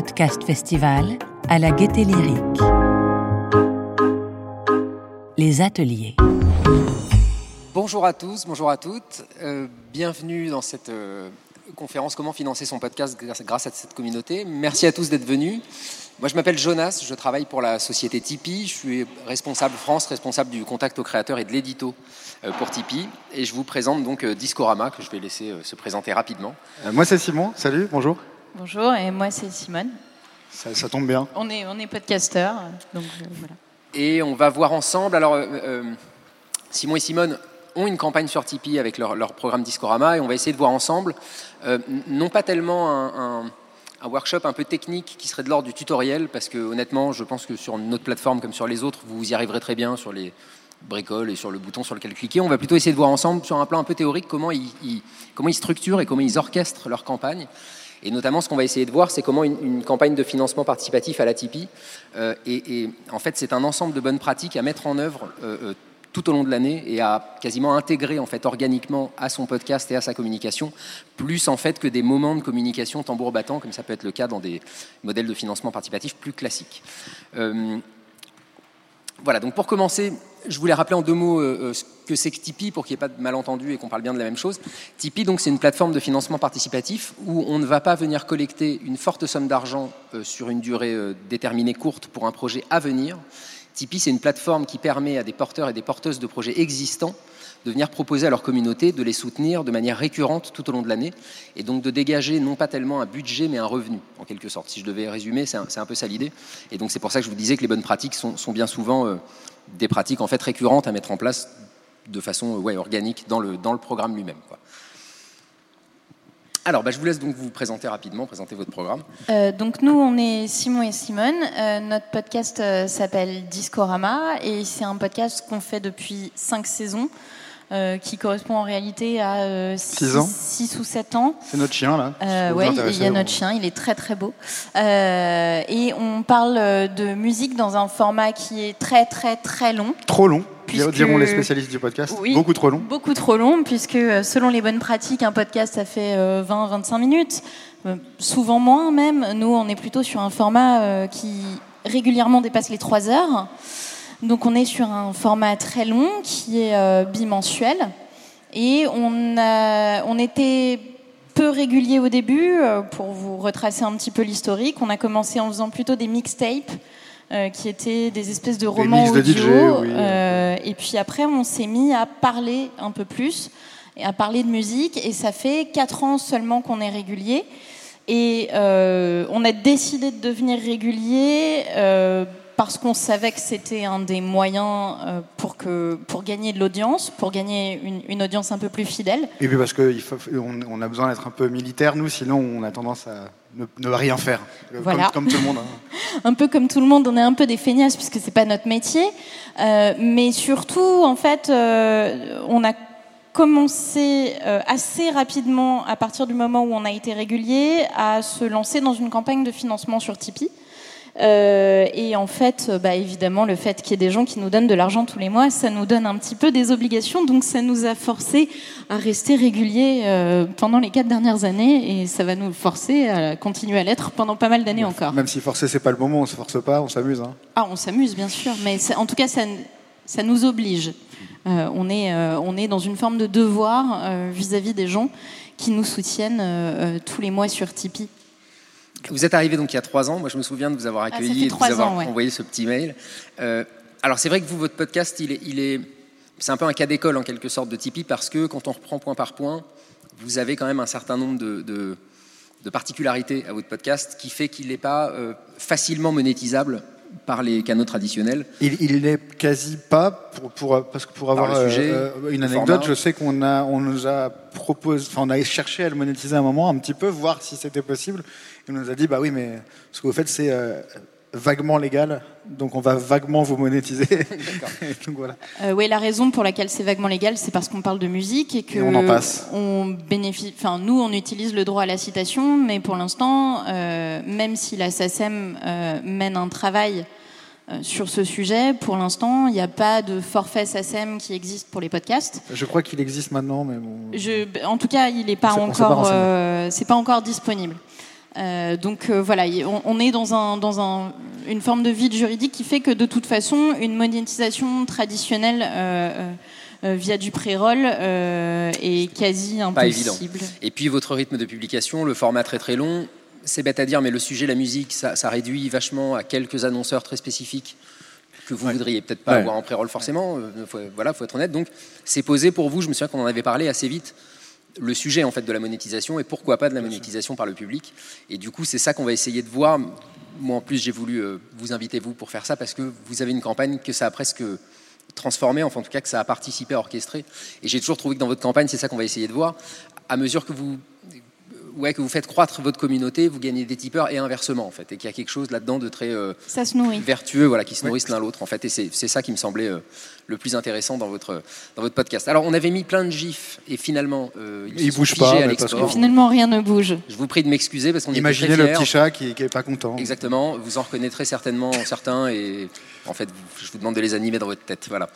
podcast festival à la Gaieté Lyrique. Les ateliers. Bonjour à tous, bonjour à toutes. Euh, bienvenue dans cette euh, conférence Comment financer son podcast grâce, grâce à cette communauté. Merci à tous d'être venus. Moi, je m'appelle Jonas, je travaille pour la société Tipeee. Je suis responsable France, responsable du contact aux créateurs et de l'édito euh, pour Tipeee. Et je vous présente donc Discorama, que je vais laisser se présenter rapidement. Euh, moi, c'est Simon. Salut, bonjour. Bonjour, et moi c'est Simone. Ça, ça tombe bien. On est, on est podcasteurs, donc euh, voilà. Et on va voir ensemble. Alors, euh, euh, Simon et Simone ont une campagne sur Tipeee avec leur, leur programme Discorama et on va essayer de voir ensemble, euh, non pas tellement un, un- un workshop un peu technique qui serait de l'ordre du tutoriel, parce que honnêtement, je pense que sur notre plateforme comme sur les autres, vous y arriverez très bien sur les bricoles et sur le bouton sur lequel cliquer. On va plutôt essayer de voir ensemble sur un plan un peu théorique comment ils, ils- comment ils structurent et comment ils orchestrent leur campagne. Et notamment, ce qu'on va essayer de voir, c'est comment une, campagne de financement participatif à la Tipeee, euh, en fait, c'est un ensemble de bonnes pratiques à mettre en œuvre euh, euh, tout au long de l'année et à quasiment intégrer en fait organiquement à son podcast et à sa communication, plus en fait que des moments de communication tambour battant, comme ça peut être le cas dans des modèles de financement participatif plus classiques. Euh, voilà, donc pour commencer, je voulais rappeler en deux mots euh, euh, ce que c'est que Tipeee pour qu'il n'y ait pas de malentendu et qu'on parle bien de la même chose. Tipeee, donc, c'est une plateforme de financement participatif où on ne va pas venir collecter une forte somme d'argent euh, sur une durée déterminée courte pour un projet à venir. Tipeee, c'est une plateforme qui permet à des porteurs et des porteuses de projets existants de venir proposer à leur communauté de les soutenir de manière récurrente tout au long de l'année et donc de dégager non pas tellement un budget mais un revenu en quelque sorte. Si je devais résumer, c'est un, peu ça l'idée. Et donc c'est pour ça que je vous disais que les bonnes pratiques sont, bien souvent des pratiques en fait récurrentes à mettre en place de façon organique dans le, dans le programme lui-même. Alors, bah, je vous laisse donc vous présenter rapidement, présenter votre programme. Euh, donc nous, on est Simon et Simone. Euh, notre podcast euh, s'appelle Discorama et c'est un podcast qu'on fait depuis cinq saisons, euh, qui correspond en réalité à Six ans. 6 ou 7 ans. C'est notre chien, là. Euh, vous il y a notre chien, il est très très beau. Euh, et on parle de musique dans un format qui est très très très long. Trop long, Puisque- diront les spécialistes du podcast. Oui. Beaucoup trop long. Beaucoup trop long, puisque euh, selon les bonnes pratiques, un podcast, ça fait 20-25 minutes, euh, souvent moins même. Nous, on est plutôt sur un format euh, qui régulièrement dépasse les 3 heures. Donc on est sur un format très long qui est euh, bimensuel. Et on, a, on était peu régulier au début, euh, pour vous retracer un petit peu l'historique. On a commencé en faisant plutôt des mixtapes, euh, qui étaient des espèces de romans mix de audio. DJ, oui. euh, et puis après, on s'est mis à parler un peu plus, et à parler de musique. Et ça fait quatre ans seulement qu'on est régulier. Et euh, on a décidé de devenir régulier parce qu'on savait que c'était un des moyens euh, pour, que, pour gagner de l'audience, pour gagner une, une audience un peu plus fidèle. Et puis parce qu'on on, on a besoin d'être un peu militaire, nous, sinon on a tendance à ne, ne rien faire. Comme- Voilà. Comme, tout le monde. hein. un peu comme tout le monde, on est un peu des feignasses puisque c'est pas notre métier. Euh, mais surtout, en fait, euh, on a commencé euh, assez rapidement, à partir du moment où on a été régulier, à se lancer dans une campagne de financement sur Tipeee. Euh, et en fait, euh, bah, évidemment, le fait qu'il y ait des gens qui nous donnent de l'argent tous les mois, ça nous donne un petit peu des obligations. Donc, ça nous a forcé à rester réguliers euh, pendant les quatre dernières années, et ça va nous forcer à continuer à l'être pendant pas mal d'années encore. Même si forcer, c'est pas le moment, on se force pas, on s'amuse. hein. Ah, on s'amuse, bien sûr, mais ça- en tout cas, ça, ça nous oblige. Euh, on, est, on est dans une forme de devoir vis-à-vis des gens qui nous soutiennent tous les mois sur Tipeee. Vous êtes arrivé donc il y a trois ans. Moi, je me souviens de vous avoir Ah, accueilli et de vous avoir ans, ouais. envoyé ce petit mail. Euh, alors, c'est vrai que vous, votre podcast, il est, il est, c'est un peu un cas d'école en quelque sorte de Tipeee parce que quand on reprend point par point, vous avez quand même un certain nombre de, de, de particularités à votre podcast qui fait qu'il n'est pas euh, facilement monétisable par les canaux traditionnels. Il, l'est quasi pas pour, pour parce que pour avoir sujet, euh, euh, une anecdote, je sais qu'on a on nous a proposé, enfin on a cherché à le monétiser un moment un petit peu, voir si c'était possible. Et on nous a dit bah oui mais ce que vous faites c'est euh, vaguement légal, donc on va vaguement vous monétiser. donc voilà. Euh, oui, la raison pour laquelle c'est vaguement légal, c'est parce qu'on parle de musique et que Et on en passe. on bénéficie. Enfin, nous, on utilise le droit à la citation, mais pour l'instant, euh, même si la SACEM euh, mène un travail euh, sur ce sujet, pour l'instant, il n'y a pas de forfait SACEM qui existe pour les podcasts. Je crois qu'il existe maintenant, mais bon. Je, en tout cas, il n'est pas encore, euh, c'est pas encore disponible. Euh, donc euh, voilà, on, on est dans, un, dans un- une forme de vide juridique qui fait que de toute façon, une monétisation traditionnelle euh, via du pré-roll euh, est quasi Pas évident. impossible. Et puis votre rythme de publication, le format très très long, c'est bête à dire, mais le sujet, la musique, ça, ça réduit vachement à quelques annonceurs très spécifiques que vous voudriez peut-être pas Ouais. avoir en pré-roll forcément. faut- voilà, faut être honnête. Donc c'est posé pour vous. Je me souviens qu'on en avait parlé assez vite. Le sujet en fait de la monétisation et pourquoi pas de la monétisation par le public. Et du coup, c'est ça qu'on va essayer de voir. Moi, en plus, j'ai voulu euh, vous inviter vous pour faire ça parce que vous avez une campagne que ça a presque transformé, enfin en tout cas que ça a participé à orchestrer. Et j'ai toujours trouvé que dans votre campagne, c'est ça qu'on va essayer de voir. À mesure que vous, ouais, que vous faites croître votre communauté, vous gagnez des tipeurs et inversement en fait, et qu'il y a quelque chose là-dedans de très euh, Ça se nourrit. vertueux, voilà, qui se nourrissent l'un l'autre en fait. Et c'est ça qui me semblait euh, le plus intéressant dans votre dans votre podcast. Alors on avait mis plein de gifs et finalement euh, ils, Ils bougent pas, à parce Finalement, rien ne bouge. Je vous prie de m'excuser parce qu'on était Imaginez très le petit chat qui, qui est pas content. Exactement, vous en reconnaîtrez certainement certains et en fait je vous demande de les animer dans votre tête. Voilà.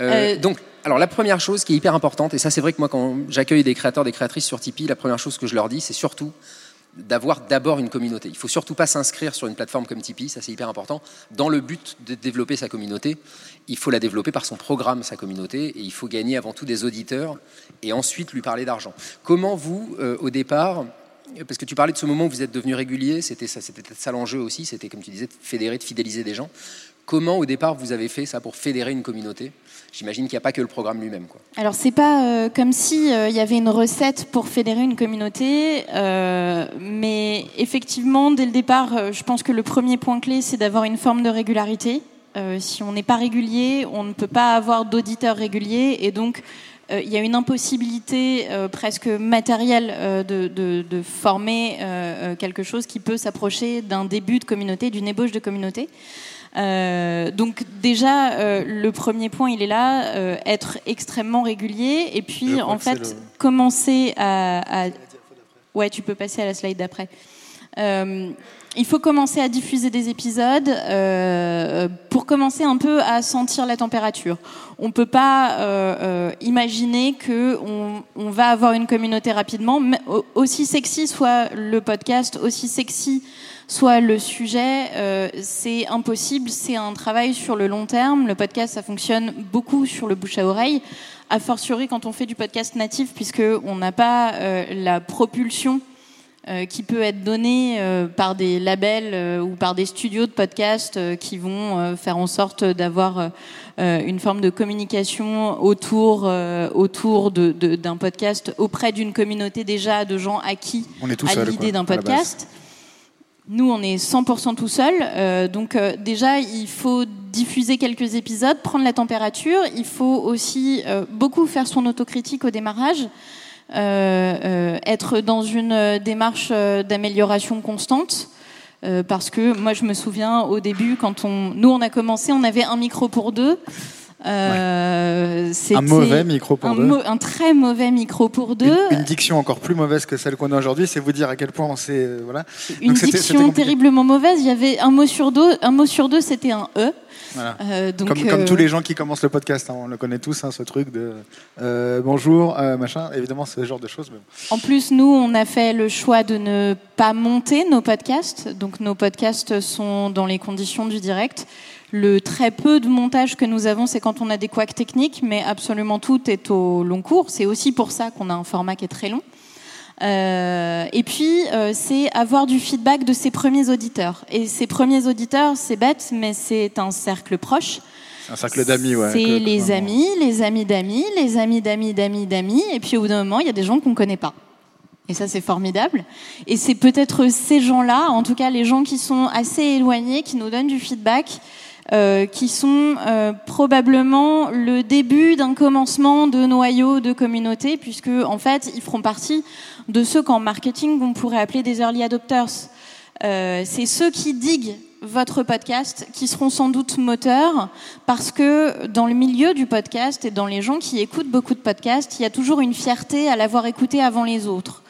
Euh, Euh, Donc, alors la première chose qui est hyper importante, et ça c'est vrai que moi quand j'accueille des créateurs, des créatrices sur Tipeee, la première chose que je leur dis c'est surtout d'avoir d'abord une communauté. Il faut surtout pas s'inscrire sur une plateforme comme Tipeee, ça c'est hyper important. Dans le but de développer sa communauté, il faut la développer par son programme, sa communauté, et il faut gagner avant tout des auditeurs et ensuite lui parler d'argent. Comment vous, euh, au départ, parce que tu parlais de ce moment où vous êtes devenu régulier, c'était ça, c'était ça l'enjeu aussi, c'était comme tu disais, de fédérer, de fidéliser des gens. Comment au départ vous avez fait ça pour fédérer une communauté? J'imagine qu'il n'y a pas que le programme lui-même. Alors c'est pas euh, comme si euh, il y avait une recette pour fédérer une communauté, euh, mais effectivement dès le départ, je pense que le premier point clé c'est d'avoir une forme de régularité. Si on n'est pas régulier, on ne peut pas avoir d'auditeurs réguliers et donc il y a une impossibilité presque matérielle de, former quelque chose qui peut s'approcher d'un début de communauté, d'une ébauche de communauté. Euh, donc déjà, euh, le premier point, il est là, euh, être extrêmement régulier, et puis en fait le- commencer à, à- Ouais, tu peux passer à la slide d'après. Euh, il faut commencer à diffuser des épisodes euh, pour commencer un peu à sentir la température. On peut pas euh, euh, imaginer que on, va avoir une communauté rapidement, mais au- aussi sexy soit le podcast, aussi sexy soit le sujet, euh, c'est impossible. C'est un travail sur le long terme. Le podcast, ça fonctionne beaucoup sur le bouche à oreille, a fortiori quand on fait du podcast natif, puisque on n'a pas euh, la propulsion euh, qui peut être donnée euh, par des labels euh, ou par des studios de podcast euh, qui vont euh, faire en sorte d'avoir euh, euh, une forme de communication autour euh, autour de- de- d'un podcast auprès d'une communauté déjà de gens acquis On est tout à l'idée d'un podcast. Nous, on est 100% tout seul. euh, donc euh, déjà, il faut diffuser quelques épisodes, prendre la température. Il faut aussi euh, beaucoup faire son autocritique au démarrage. Euh, euh, être dans une euh, démarche d'amélioration constante. Parce que moi, je me souviens au début, quand on, nous on a commencé, on avait un micro pour deux. Euh, Un mauvais micro pour un, deux. un très mauvais micro pour deux. Une, une diction encore plus mauvaise que celle qu'on a aujourd'hui, c'est vous dire à quel point on s'est. euh, voilà. une Donc diction terriblement mauvaise. Il y avait un mot sur deux, un mot sur deux, c'était un e. Voilà. Euh, donc, Comme, comme tous les gens qui commencent le podcast, hein, on le connaît tous, hein, ce truc de bonjour, machin. Évidemment, ce genre de choses. mais bon. En plus, nous, on a fait le choix de ne pas monter nos podcasts. Donc, nos podcasts sont dans les conditions du direct. Le très peu de montage que nous avons, c'est quand on a des couacs techniques, mais absolument tout est au long cours. C'est aussi pour ça qu'on a un format qui est très long. Euh, et puis, euh, c'est avoir du feedback de ses premiers auditeurs. Et ces premiers auditeurs, c'est bête, mais c'est un cercle proche. C'est un cercle d'amis, ouais. C'est les vraiment. amis, les amis d'amis, les amis d'amis d'amis d'amis, et puis au bout d'un moment, il y a des gens qu'on ne connaît pas. Et ça, c'est formidable. Et c'est peut-être ces gens-là, en tout cas les gens qui sont assez éloignés, qui nous donnent du feedback, euh, qui sont euh, probablement le début d'un commencement de noyau de communauté, puisque en fait, ils feront partie de ceux qu'en marketing on pourrait appeler des early adopters. Euh, c'est ceux qui diguent votre podcast qui seront sans doute moteurs parce que dans le milieu du podcast et dans les gens qui écoutent beaucoup de podcasts, il y a toujours une fierté à l'avoir écouté avant les autres.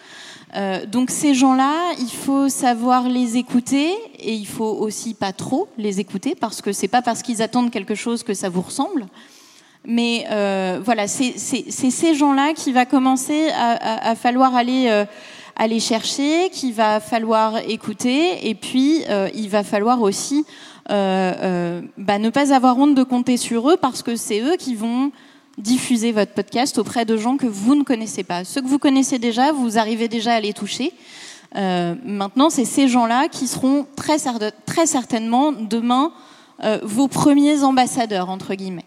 Euh, donc ces gens-là, il faut savoir les écouter et il faut aussi pas trop les écouter parce que c'est pas parce qu'ils attendent quelque chose que ça vous ressemble. Mais euh, voilà, c'est ces gens-là qui va commencer à, à- à falloir aller euh, aller chercher, qu'il va falloir écouter, et puis euh, il va falloir aussi euh, euh, bah, ne pas avoir honte de compter sur eux parce que c'est eux qui vont diffuser votre podcast auprès de gens que vous ne connaissez pas. Ceux que vous connaissez déjà, vous arrivez déjà à les toucher. Euh, maintenant, c'est ces gens-là qui seront très, certainement demain euh, vos premiers ambassadeurs, entre guillemets.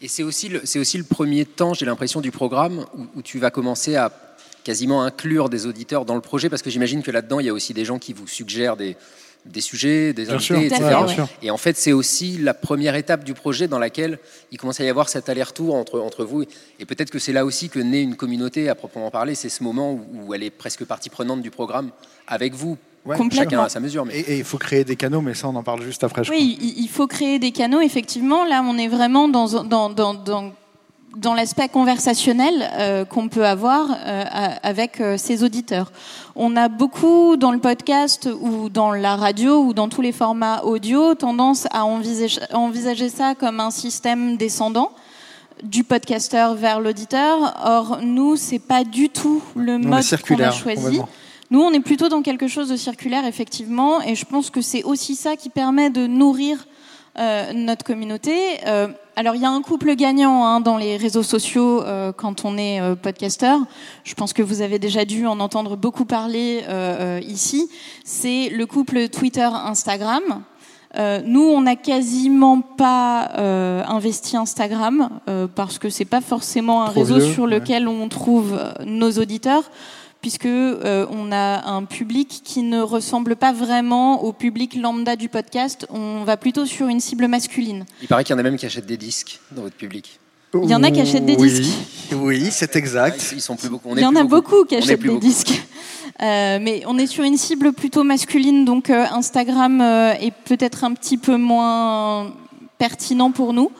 Et c'est aussi, le, premier temps, j'ai l'impression, du programme où, tu vas commencer à quasiment inclure des auditeurs dans le projet, parce que j'imagine que là-dedans, il y a aussi des gens qui vous suggèrent des, des sujets, des invités, etc. Et en fait, c'est aussi la première étape du projet dans laquelle il commence à y avoir cet aller-retour entre, entre vous. Et peut-être que c'est là aussi que naît une communauté à proprement parler. C'est ce moment où, elle est presque partie prenante du programme avec vous. chacun à sa mesure. Mais... Et, il faut créer des canaux, mais ça, on en parle juste après. oui, il faut créer des canaux, effectivement. Là, on est vraiment dans, dans, dans, dans dans l'aspect conversationnel euh, qu'on peut avoir euh, avec euh, ses auditeurs. On a beaucoup dans le podcast ou dans la radio ou dans tous les formats audio tendance à envisager, envisager ça comme un système descendant du podcasteur vers l'auditeur. Or, nous, c'est pas du tout le mode qu'on a choisi. Nous, on est plutôt dans quelque chose de circulaire, effectivement, et je pense que c'est aussi ça qui permet de nourrir euh, notre communauté. Euh, alors il y a un couple gagnant hein, dans les réseaux sociaux euh, quand on est euh, podcasteur. Je pense que vous avez déjà dû en entendre beaucoup parler euh, ici. C'est le couple Twitter-Instagram. nous, on n'a quasiment pas investi Instagram parce que c'est pas forcément un réseau sur lequel on trouve nos auditeurs puisque euh, on a un public qui ne ressemble pas vraiment au public lambda du podcast. On va plutôt sur une cible masculine. Il paraît qu'il y en a même qui achètent des disques dans votre public. Il y en a qui achètent des disques. Oui, c'est exact. Ils sont plus beaucoup. Il y en a beaucoup, qui achètent des disques. Euh, mais on est sur une cible plutôt masculine, donc euh, Instagram est peut-être un petit peu moins pertinent pour nous.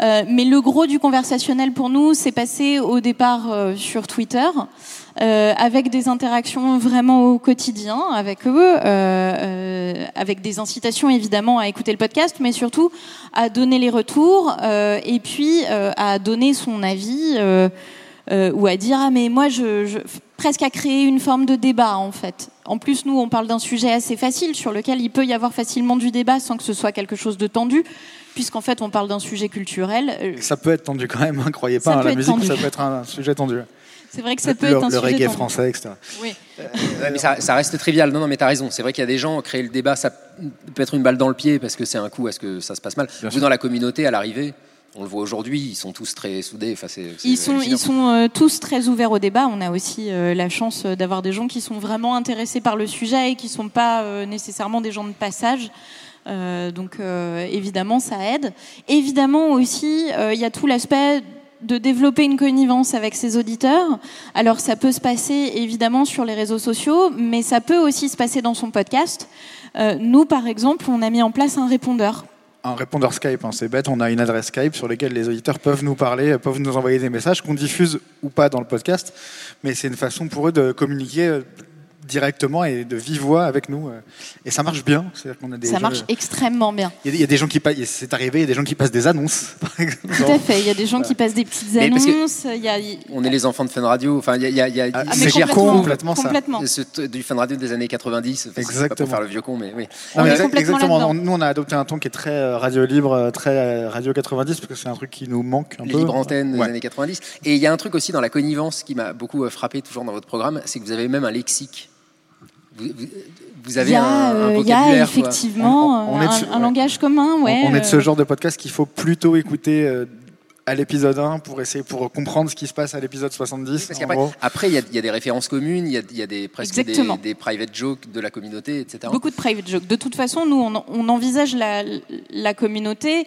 mais le gros du conversationnel pour nous, c'est passé au départ sur Twitter. Euh, avec des interactions vraiment au quotidien avec eux, euh, euh, avec des incitations évidemment à écouter le podcast, mais surtout à donner les retours et puis à donner son avis ou à dire ah mais moi je, je, presque à créer une forme de débat en fait. En plus nous on parle d'un sujet assez facile sur lequel il peut y avoir facilement du débat sans que ce soit quelque chose de tendu puisqu'en fait on parle d'un sujet culturel. ça peut être tendu quand même, hein, croyez pas, hein, la musique ça peut être un sujet tendu. C'est vrai que ça peut être un le sujet reggae français, etc. Oui. Euh, mais ça, reste trivial. Non, non, mais tu as raison. C'est vrai qu'il y a des gens, créer le débat, ça peut être une balle dans le pied parce que c'est un coup à ce que ça se passe mal. Vous, dans la communauté, à l'arrivée, on le voit aujourd'hui, ils sont tous très soudés. Enfin, ils sont, ils sont euh, tous très ouverts au débat. On a aussi euh, la chance d'avoir des gens qui sont vraiment intéressés par le sujet et qui ne sont pas nécessairement des gens de passage. donc évidemment, ça aide. Évidemment aussi, il y a tout l'aspect de développer une connivence avec ses auditeurs. Alors ça peut se passer évidemment sur les réseaux sociaux, mais ça peut aussi se passer dans son podcast. Euh, nous, par exemple, on a mis en place un répondeur. Un répondeur Skype, hein, c'est bête, on a une adresse Skype sur laquelle les auditeurs peuvent nous parler, peuvent nous envoyer des messages qu'on diffuse ou pas dans le podcast, mais c'est une façon pour eux de communiquer directement et de vive voix avec nous. Euh, et ça marche bien. qu'on a des ça marche extrêmement bien. Il y, a des gens qui passent, c'est arrivé, il y a des gens qui passent des annonces, par exemple. Tout à fait, il y a des gens qui passent des petites annonces. Y a... On est les enfants de Fun Radio, enfin, il y a, y a, ah, complètement, complètement, ça. du Fun Radio des années 90, exactement. Pas pour faire le vieux con, mais oui. exactement, nous on a adopté un ton qui est très euh, radio libre, euh, très radio 90, parce que c'est un truc qui nous manque un les peu. Libre antenne des années 90. Et il y a un truc aussi dans la connivence qui m'a beaucoup frappé toujours dans votre programme, c'est que vous avez même un lexique vous, avez un, Il y a euh, effectivement un, langage commun. Ouais, on, est de ce euh. genre de podcast qu'il faut plutôt écouter euh, à l'épisode 1 pour essayer pour comprendre ce qui se passe à l'épisode 70. après, il y, a des références communes, il y, a, des, presque des, private jokes de la communauté, etc. Beaucoup de private jokes. De toute façon, nous, on, envisage la, la communauté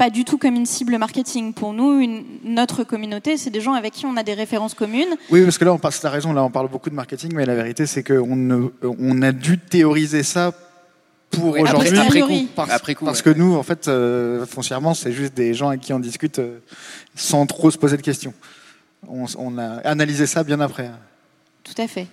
pas du tout comme une cible marketing. Pour nous, une, notre communauté, c'est des gens avec qui on a des références communes. Oui, parce que là, on passe la raison, là, on parle beaucoup de marketing, mais la vérité, c'est qu'on on a dû théoriser ça pour aujourd'hui. Après, coup, après coup, parce que nous, en fait, euh, foncièrement, c'est juste des gens avec qui on discute euh, sans trop se poser de questions. On, on, a analysé ça bien après. Tout à fait.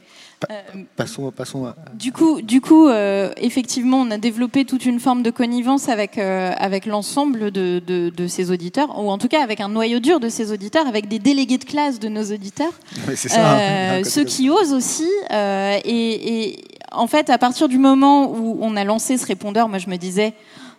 Passons, passons à... Du coup, du coup euh, effectivement, on a développé toute une forme de connivence avec, euh, avec l'ensemble de, de, de ces auditeurs, ou en tout cas avec un noyau dur de ces auditeurs, avec des délégués de classe de nos auditeurs, ça. Euh, ceux qui osent aussi. euh, et, et en fait, à partir du moment où on a lancé ce répondeur, moi je me disais,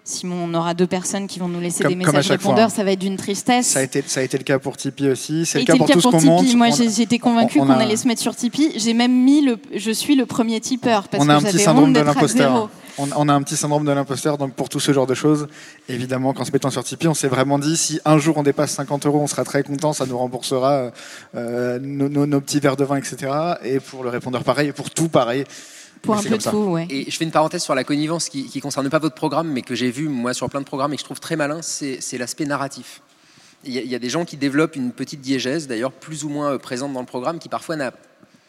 Simon, on aura deux personnes qui vont nous laisser Comme- des messages chaque fois, répondeurs, hein. ça va être d'une tristesse. Ça a, été, ça a été le cas pour Tipeee aussi. C'est le cas pour tout ce qu'on monte. Moi, j'étais convaincue on qu'on a- allait se mettre sur Tipeee. J'ai même mis le, je suis le premier tipeur parce on a un que petit j'avais syndrome honte de d'être à l'imposteur. zéro. On, on a un petit syndrome de l'imposteur, donc pour tout ce genre de choses, évidemment, qu'en se mettant sur Tipeee, on s'est vraiment dit si un jour on dépasse 50 euros, on sera très content, ça nous remboursera euh, nos, nos- nos petits verres de vin, etc. Et pour le répondeur, pareil, et pour tout, pareil. Pour un peu de tout, ouais. Et je fais une parenthèse sur la connivence qui ne concerne pas votre programme, mais que j'ai vu moi sur plein de programmes et que je trouve très malin, c'est l'aspect narratif. Il y, a, il y a des gens qui développent une petite diégèse, d'ailleurs plus ou moins euh, présente dans le programme, qui parfois n'a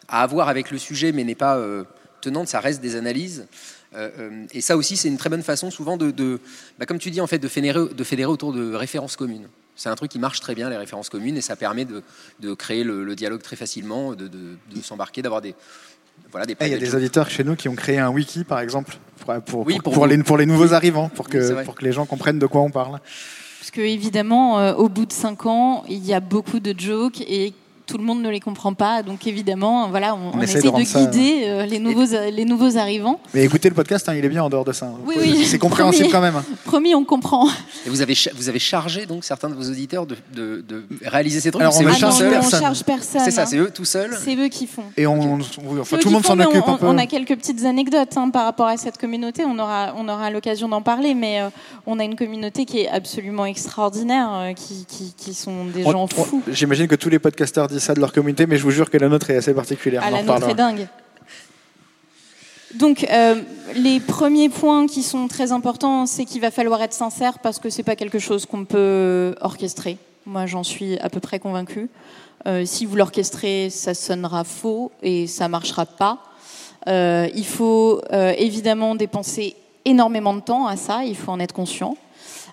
à avoir avec le sujet, mais n'est pas euh, tenante, ça reste des analyses. Euh, euh, et ça aussi, c'est une très bonne façon souvent de, de- bah, comme tu dis, en fait, de fédérer, de fédérer autour de références communes. C'est un truc qui marche très bien, les références communes, et ça permet de, de créer le, le dialogue très facilement, de s'embarquer, d'avoir des, voilà, des Eh, Il y a des auditeurs chez nous qui ont créé un wiki, par exemple, pour, pour, Oui, pour- les, pour les nouveaux arrivants, pour que, pour que les gens comprennent de quoi on parle. Parce que évidemment, euh, au bout de cinq ans, il y a beaucoup de jokes et tout le monde ne les comprend pas. Donc évidemment, voilà, on, On on essaie essaie de de, rendre ça- guider euh, les nouveaux les nouveaux arrivants. Mais écoutez le podcast, hein, il est bien en dehors de ça. hein. Oui, oui. C'est compréhensible Promis. quand même. hein. Promis, on comprend. Et vous avez, vous avez chargé donc certains de vos auditeurs de, de- de réaliser ces trucs? Alors, on ne ah charge on personne. charge personne. C'est ça, c'est eux tout seuls? C'est eux qui font. Et on, enfin, eux tout le monde s'en occupe on, un peu. on a quelques petites anecdotes hein, par rapport à cette communauté. On aura, on aura l'occasion d'en parler, mais euh, on a une communauté qui est absolument extraordinaire, euh, qui, qui, qui sont des On- gens on- fous. J'imagine que tous les podcasteurs disent ça de leur communauté, mais je vous jure que la nôtre est assez particulière. Ah, la nôtre est dingue. Donc, euh, les premiers points qui sont très importants, c'est qu'il va falloir être sincère parce que c'est pas quelque chose qu'on peut orchestrer. Moi, j'en suis à peu près convaincue. Euh, si vous l'orchestrez, ça sonnera faux et ça marchera pas. Euh, il faut évidemment dépenser énormément de temps à ça. Il faut en être conscient.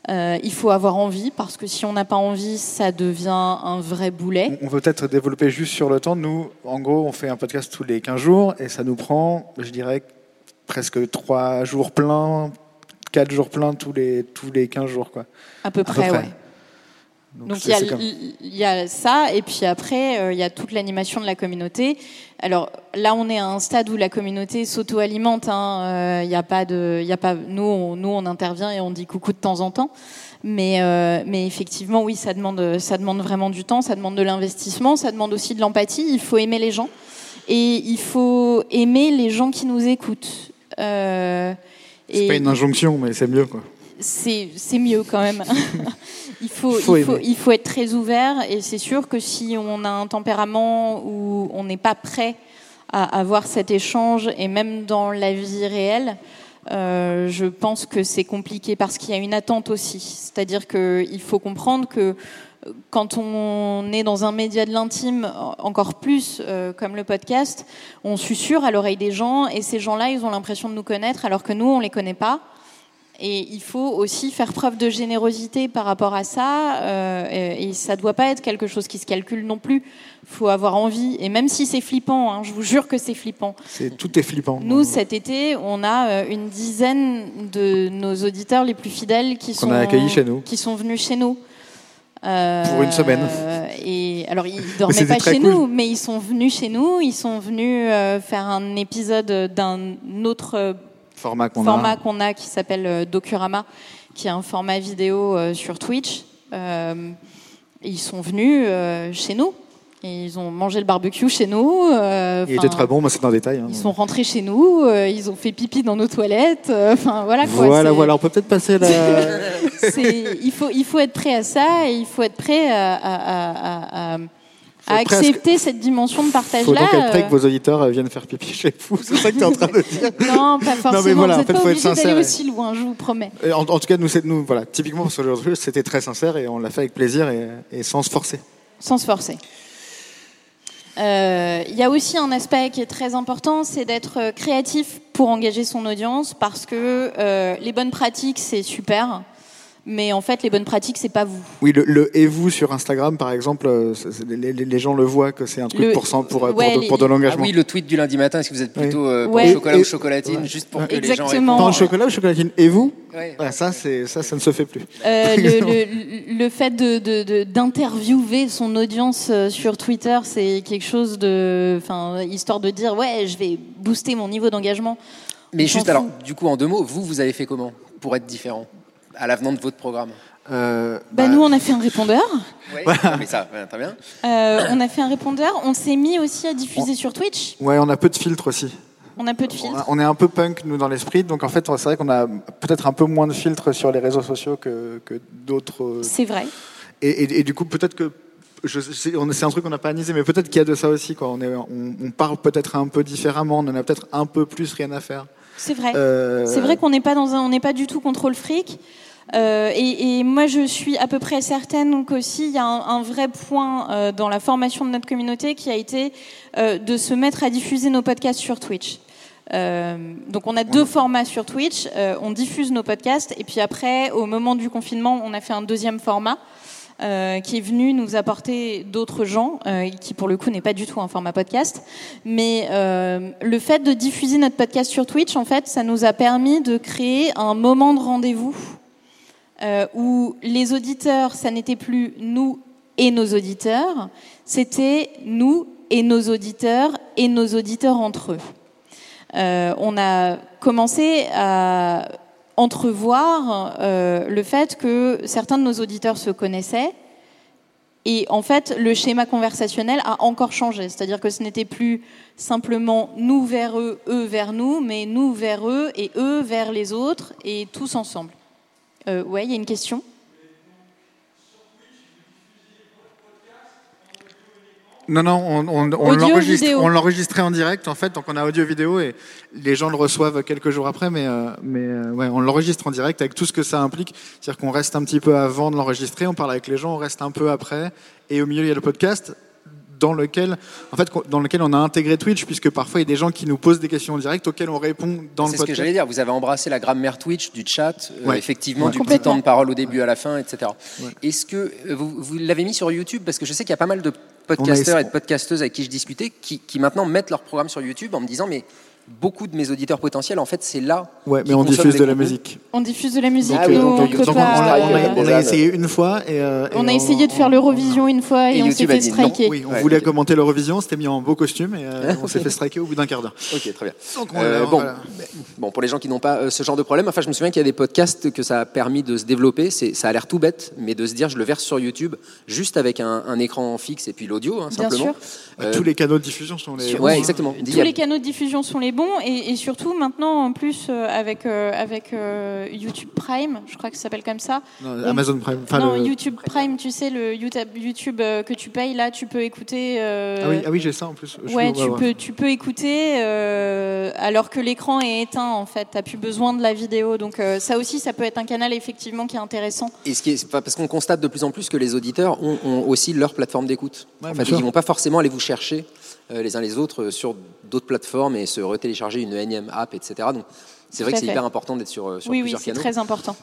Euh, il faut avoir envie parce que si on n'a pas envie, ça devient un vrai boulet. On on veut peut-être développer juste sur le temps. Nous, en gros, on fait un podcast tous les 15 jours et ça nous prend, je dirais, presque 3 jours pleins, 4 jours pleins tous les, tous les 15 jours. Quoi. À peu peu près, près. ouais. Donc y, comme- il y a ça, et puis après, euh, il y a toute l'animation de la communauté. Alors là, on est à un stade où la communauté s'auto-alimente. hein. Euh, Il a pas de, il y a pas, nous, on, nous, on intervient et on dit coucou de temps en temps. Mais, euh, mais effectivement, oui, ça demande, ça demande vraiment du temps, ça demande de l'investissement, ça demande aussi de l'empathie. Il faut aimer les gens et il faut aimer les gens qui nous écoutent. Euh, C'est et- pas une injonction, mais c'est mieux. Quoi. C'est mieux quand même. il, faut, Faut il, faut, aimer. il faut être très ouvert et c'est sûr que si on a un tempérament où on n'est pas prêt à avoir cet échange et même dans la vie réelle, euh, je pense que c'est compliqué parce qu'il y a une attente aussi. C'est-à-dire qu'il faut comprendre que quand on est dans un média de l'intime, encore plus euh, comme le podcast, on susurre à l'oreille des gens et ces gens-là, ils ont l'impression de nous connaître alors que nous, on les connaît pas. Et il faut aussi faire preuve de générosité par rapport à ça. euh, et, et ça ne doit pas être quelque chose qui se calcule non plus. Il faut avoir envie. Et même si c'est flippant, hein, je vous jure que c'est flippant. C'est, tout est flippant. Nous, cet été, on a euh, une dizaine de nos auditeurs les plus fidèles qui Qu'on sont, chez nous. qui sont venus chez nous. Euh, Pour une semaine. Et alors, ils dormaient c'était pas chez cool. nous, mais ils sont venus chez nous. Ils sont venus euh, faire un épisode d'un autre format qu'on format a. qu'on a qui s'appelle euh, Docurama, qui est un format vidéo euh, sur Twitch. Euh, ils sont venus chez nous. Et ils ont mangé le barbecue chez nous. euh, Il était très bon, mais c'est un détail. hein. Ils sont rentrés chez nous. euh, ils ont fait pipi dans nos toilettes. euh, Enfin voilà quoi. Voilà, voilà, on peut peut-être passer la. il faut il faut être prêt à ça et il faut être prêt à, à- à- à- à- Faut accepter cette dimension de partage faut là. donc être prêt que vos auditeurs euh, viennent faire pipi chez vous. C'est ça que tu es en train de dire. Non, pas forcément. mais voilà, vous en fait, pas faut être obligé sincère d'aller aussi loin, je vous promets. Et En, en tout cas, nous, nous, voilà, typiquement de truc, c'était très sincère et on l'a fait avec plaisir et, et sans se forcer. Sans se forcer. Euh, Il y a aussi un aspect qui est très important, c'est d'être euh, créatif pour engager son audience, parce que euh, les bonnes pratiques, c'est super, Mais en fait, les bonnes pratiques, c'est pas vous. Oui, le, le et vous sur Instagram, par exemple, euh, les, les- les gens le voient que c'est un truc Le- pour, cent- pour, euh, pour ouais, de, les- pour de Ah l'engagement. oui, le tweet du lundi matin, est-ce que vous êtes plutôt euh, pour Ouais. le chocolat Et- ou chocolatine, ouais. juste pour Ouais. que les gens Exactement. répondent Pain au chocolat ou chocolatine Et vous Ouais. Ouais, ça, c'est ça, ça ne se fait plus. Euh, le, le- le fait de- de- de- d'interviewer son audience euh, sur Twitter, c'est quelque chose de, enfin, histoire de dire ouais, je vais booster mon niveau d'engagement. Mais juste alors, du coup, en deux mots, vous, vous avez fait comment pour être différent? À l'avenant de votre programme Euh, Bah, bah, nous, on a fait un répondeur. Ouais, mais ça, très bien. Euh, on a fait un répondeur. On s'est mis aussi à diffuser sur Twitch. Ouais, on a peu de filtres aussi. On a peu de On, filtres. a- on est un peu punk, nous, dans l'esprit. Donc, en fait, c'est vrai qu'on a peut-être un peu moins de filtres sur les réseaux sociaux que, que d'autres. euh, C'est vrai. Et, et- et du coup, peut-être que. je- C'est un truc qu'on n'a pas analysé, mais peut-être qu'il y a de ça aussi. Quoi. On, est, on, on parle peut-être un peu différemment, on en a peut-être un peu plus rien à faire. C'est vrai. Euh, C'est vrai qu'on n'est pas dans un, on n'est pas du tout contrôle fric. Euh, et, moi, je suis à peu près certaine qu'aussi il y a un, vrai point euh, dans la formation de notre communauté qui a été euh, de se mettre à diffuser nos podcasts sur Twitch. Donc on a deux formats sur Twitch. On diffuse nos podcasts et puis après, au moment du confinement, on a fait un deuxième format. qui est venu nous apporter d'autres gens, euh, qui pour le coup n'est pas du tout un format podcast. Mais le fait de diffuser notre podcast sur Twitch, en fait, ça nous a permis de créer un moment de rendez-vous euh, où les auditeurs, ça n'était plus nous et nos auditeurs, c'était nous et nos auditeurs et nos auditeurs entre eux. Euh, on a commencé à entrevoir euh, le fait que certains de nos auditeurs se connaissaient. Et en fait, le schéma conversationnel a encore changé. C'est-à-dire que ce n'était plus simplement nous vers eux, eux vers nous, mais nous vers eux et eux vers les autres et tous ensemble. Euh, ouais, il y a une question. Non, non, on, on, on l'enregistrait en direct, en fait, donc on a audio-vidéo et les gens le reçoivent quelques jours après, mais, euh, mais euh, ouais, on l'enregistre en direct avec tout ce que ça implique. C'est-à-dire qu'on reste un petit peu avant de l'enregistrer, on parle avec les gens, on reste un peu après, et au milieu, il y a le podcast dans lequel, en fait, dans lequel on a intégré Twitch, puisque parfois il y a des gens qui nous posent des questions en direct auxquelles on répond dans le C'est ce que podcast. j'allais dire. Vous avez embrassé la grammaire Twitch du chat, euh, effectivement, Ouais. du petit temps de parole au début à la fin, etc. Ouais. Est-ce que euh, vous, vous l'avez mis sur YouTube? Parce que je sais qu'il y a pas mal de podcasteurs et de podcasteuses avec qui je discutais qui, qui maintenant mettent leur programme sur YouTube en me disant mais beaucoup de mes auditeurs potentiels, en fait, c'est là. Ouais, mais on diffuse de la contenus. musique. On diffuse de la musique, Donc, nous, euh, on donc, pas- a essayé une fois et, euh, et On a essayé de faire l'Eurovision une fois et, Et on s'est YouTube fait striker. Oui, on Ouais, voulait commenter l'Eurovision, c'était mis en beau costume et euh, on s'est fait striker au bout d'un quart d'heure. Ok, très bien. Euh, on- bon, voilà. bon, pour les gens qui n'ont pas euh, ce genre de problème, enfin, je me souviens qu'il y a des podcasts que ça a permis de se développer. C'est, ça a l'air tout bête, mais de se dire, je le verse sur YouTube, juste avec un, un écran fixe et puis l'audio, hein, Bien simplement. sûr. Euh, Tous les canaux de diffusion sont les. Ouais, exactement. Il y Tous les canaux de diffusion sont les bons et, et surtout maintenant en plus euh, avec euh, avec euh, YouTube Prime, je crois que ça s'appelle comme ça. Non, Amazon Prime. Enfin, non, le- YouTube Prime, tu sais le YouTube, YouTube euh, que tu payes là, tu peux écouter. euh, Ah oui, ah oui j'ai ça en plus. Je Ouais, peux- tu ouais. peux, tu peux écouter euh, alors que l'écran est éteint en fait. T'as plus besoin de la vidéo, donc euh, ça aussi, ça peut être un canal effectivement qui est intéressant. Et ce qui est, enfin, parce qu'on constate de plus en plus que les auditeurs ont, ont aussi leur plateforme d'écoute. Ouais, en fait, ils vont pas forcément aller vous chercher les uns les autres euh, sur d'autres plateformes et se retélécharger une énième app, etc. Donc, c'est vrai que c'est hyper important d'être sur, euh, sur oui, oui, plusieurs c'est canaux. très important.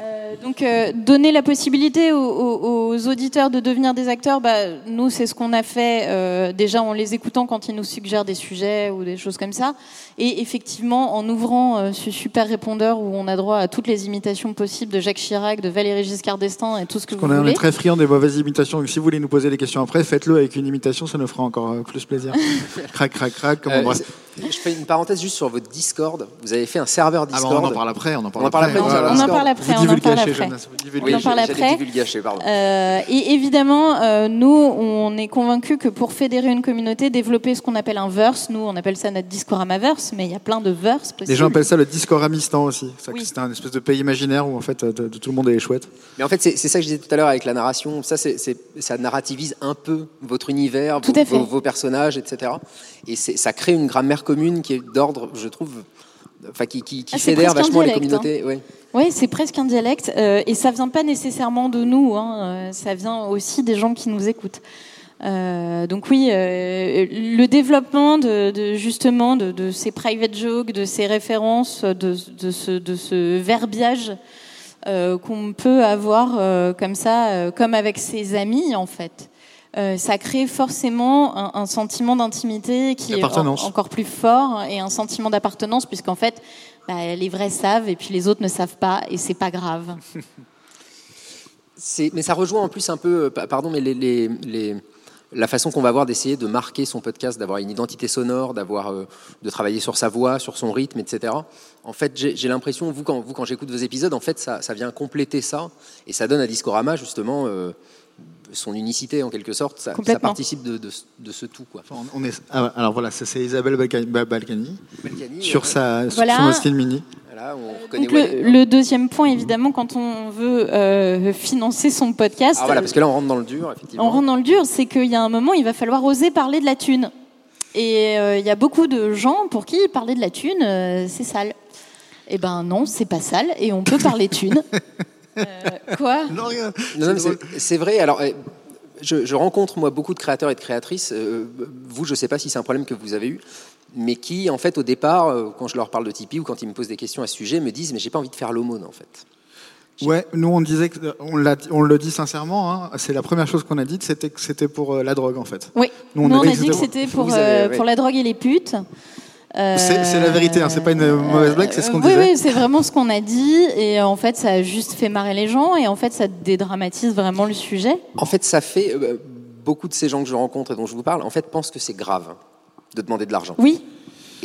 Euh, donc, euh, donner la possibilité aux, aux- aux auditeurs de devenir des acteurs, bah, nous, c'est ce qu'on a fait euh, déjà en les écoutant quand ils nous suggèrent des sujets ou des choses comme ça. Et effectivement, en ouvrant euh, ce super répondeur où on a droit à toutes les imitations possibles de Jacques Chirac, de Valéry Giscard d'Estaing et tout ce que vous On est, on est voulez. très friand des mauvaises imitations, donc si vous voulez nous poser des questions après, faites-le avec une imitation, ça nous fera encore plus plaisir. crac, crac, crac, comme on Euh, je fais une parenthèse juste sur votre Discord. Vous avez fait un serveur Ah Discord. bah, on en parle après, on en parle On en parle après. On, en parle après. Vous On en divulguez parle après. On en parle après. Euh, et évidemment, euh, nous, on est convaincus que pour fédérer une communauté, développer ce qu'on appelle un verse, nous, on appelle ça notre Discoramaverse, mais il y a plein de verses possibles. Les gens appellent ça le Discoramistan aussi. C'est Oui. un espèce de pays imaginaire où en fait de- de- tout le monde est chouette. Mais en fait, c'est ça que je disais tout à l'heure avec la narration. Ça, ça narrativise un peu votre univers, Tout vos, personnages, etc. Et ça crée une grammaire commune qui est d'ordre, je trouve, enfin, qui, qui, qui Ah, fédère vachement les dialecte, hein. communautés. ouais. Oui, c'est presque un dialecte, euh, et ça vient pas nécessairement de nous, hein, euh, ça vient aussi des gens qui nous écoutent. Euh, donc oui, euh, le développement de, de- justement de, de ces private jokes, de ces références, de, de ce, verbiage qu'on peut avoir comme ça, comme avec ses amis en fait. Euh, ça crée forcément un, un sentiment d'intimité qui est en- encore plus fort et un sentiment d'appartenance puisqu'en fait bah, les vrais savent et puis les autres ne savent pas et c'est pas grave. Mais ça rejoint en plus un peu, euh, pa- pardon, mais les, les- les- la façon qu'on va avoir d'essayer de marquer son podcast, d'avoir une identité sonore, d'avoir, euh, de travailler sur sa voix, sur son rythme, etc. En fait, j'ai j'ai l'impression, vous quand, vous, quand j'écoute vos épisodes, en fait, ça, ça vient compléter ça et ça donne à Discorama justement euh, son unicité en quelque sorte. Ça, participe de, de, de ce tout. Quoi. Enfin, on est, ah, alors voilà, ça, c'est Isabelle Balkany Balkany, sur, sa, Voilà. sur son style mini. Voilà, on Donc le, le deuxième point évidemment quand on veut euh, financer son podcast, Ah, voilà, parce que là, on rentre dans le dur, effectivement. on rentre dans le dur, c'est qu'il y a un moment il va falloir oser parler de la thune. Et euh, il y a beaucoup de gens pour qui parler de la thune euh, c'est sale. Eh ben non, c'est pas sale et on peut parler thune. Euh, quoi? Non, rien. Non, non, mais C'est vrai. Alors, euh, je, je rencontre moi beaucoup de créateurs et de créatrices. euh, vous, je ne sais pas si c'est un problème que vous avez eu, mais qui, en fait, au départ, euh, quand je leur parle de Tipeee ou quand ils me posent des questions à ce sujet, me disent mais j'ai pas envie de faire l'aumône, en fait. Ouais, nous on disait que on, l'a- on le dit sincèrement. hein, c'est la première chose qu'on a dite, c'était que c'était pour euh, la drogue en fait. Oui. Nous, Nous, on a dit que c'était pour, Vous avez- euh, ouais. pour la drogue et les putes. Euh, C'est- la vérité, hein, c'est pas une mauvaise blague, c'est ce qu'on oui, disait. Oui, c'est vraiment ce qu'on a dit. Et en fait, ça a juste fait marrer les gens. Et en fait, ça dédramatise vraiment le sujet. En fait, ça fait euh, beaucoup de ces gens que je rencontre et dont je vous parle, en fait, pensent que c'est grave de demander de l'argent. Oui.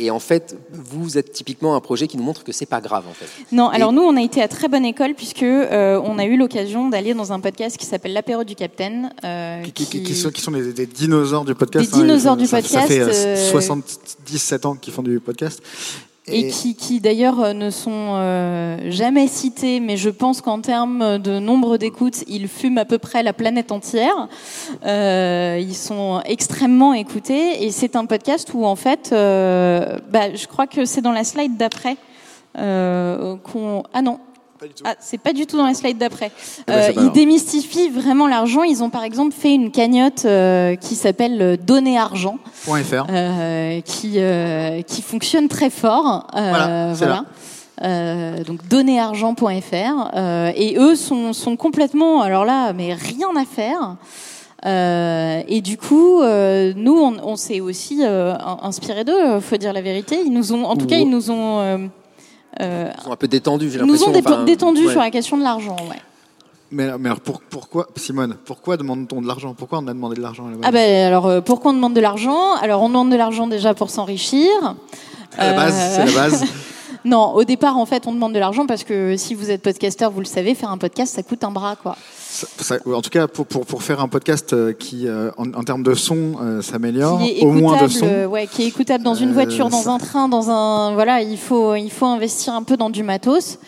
Et en fait, vous êtes typiquement un projet qui nous montre que c'est pas grave, en fait. Non, alors Et- nous, on a été à très bonne école puisque euh, on a eu l'occasion d'aller dans un podcast qui s'appelle l'apéro du Capitaine. euh, Qui, qui- qui sont, qui sont des, des dinosaures du podcast. Des dinosaures du ça, Ça podcast, fait euh, 77 ans qu'ils font du podcast. Et qui, qui d'ailleurs euh, ne sont euh, jamais cités, mais je pense qu'en termes de nombre d'écoutes, ils fument à peu près la planète entière. Euh, ils sont extrêmement écoutés et c'est un podcast où en fait, bah, je crois que c'est dans la slide d'après qu'on ah non. Ah, c'est pas du tout dans la slide d'après. ben, Euh, c'est pas ils démystifient vraiment l'argent. Ils ont par exemple fait une cagnotte euh, qui s'appelle euh, Donner Argent Point .fr. euh, qui, euh, qui fonctionne très fort. Euh, Voilà, c'est là. Euh, donc donnerargent.fr euh, et eux sont, sont complètement alors là mais rien à faire Euh, et du coup euh, nous on, on s'est aussi euh, inspiré d'eux faut dire la vérité ils nous ont en tout cas ils nous ont euh, euh, Ils sont un peu détendus, j'ai ils nous ont enfin, détendus ouais. sur la question de l'argent ouais. Mais, mais alors pour- pourquoi, Simone, pourquoi demande-t-on de l'argent? Pourquoi on a demandé de l'argent à la base? Ah ben alors euh, pourquoi on demande de l'argent? Alors on demande de l'argent déjà pour s'enrichir. À la base, Euh, c'est la base. Non, au départ en fait on demande de l'argent parce que si vous êtes podcasteur, vous le savez, faire un podcast ça coûte un bras quoi. Ça- ça- en tout cas, pour, pour, pour faire un podcast euh, qui, euh, en, en termes de son, euh, s'améliore, au moins de son. ouais, qui est écoutable dans une voiture, dans ça- un train, dans un voilà, il faut il faut investir un peu dans du matos.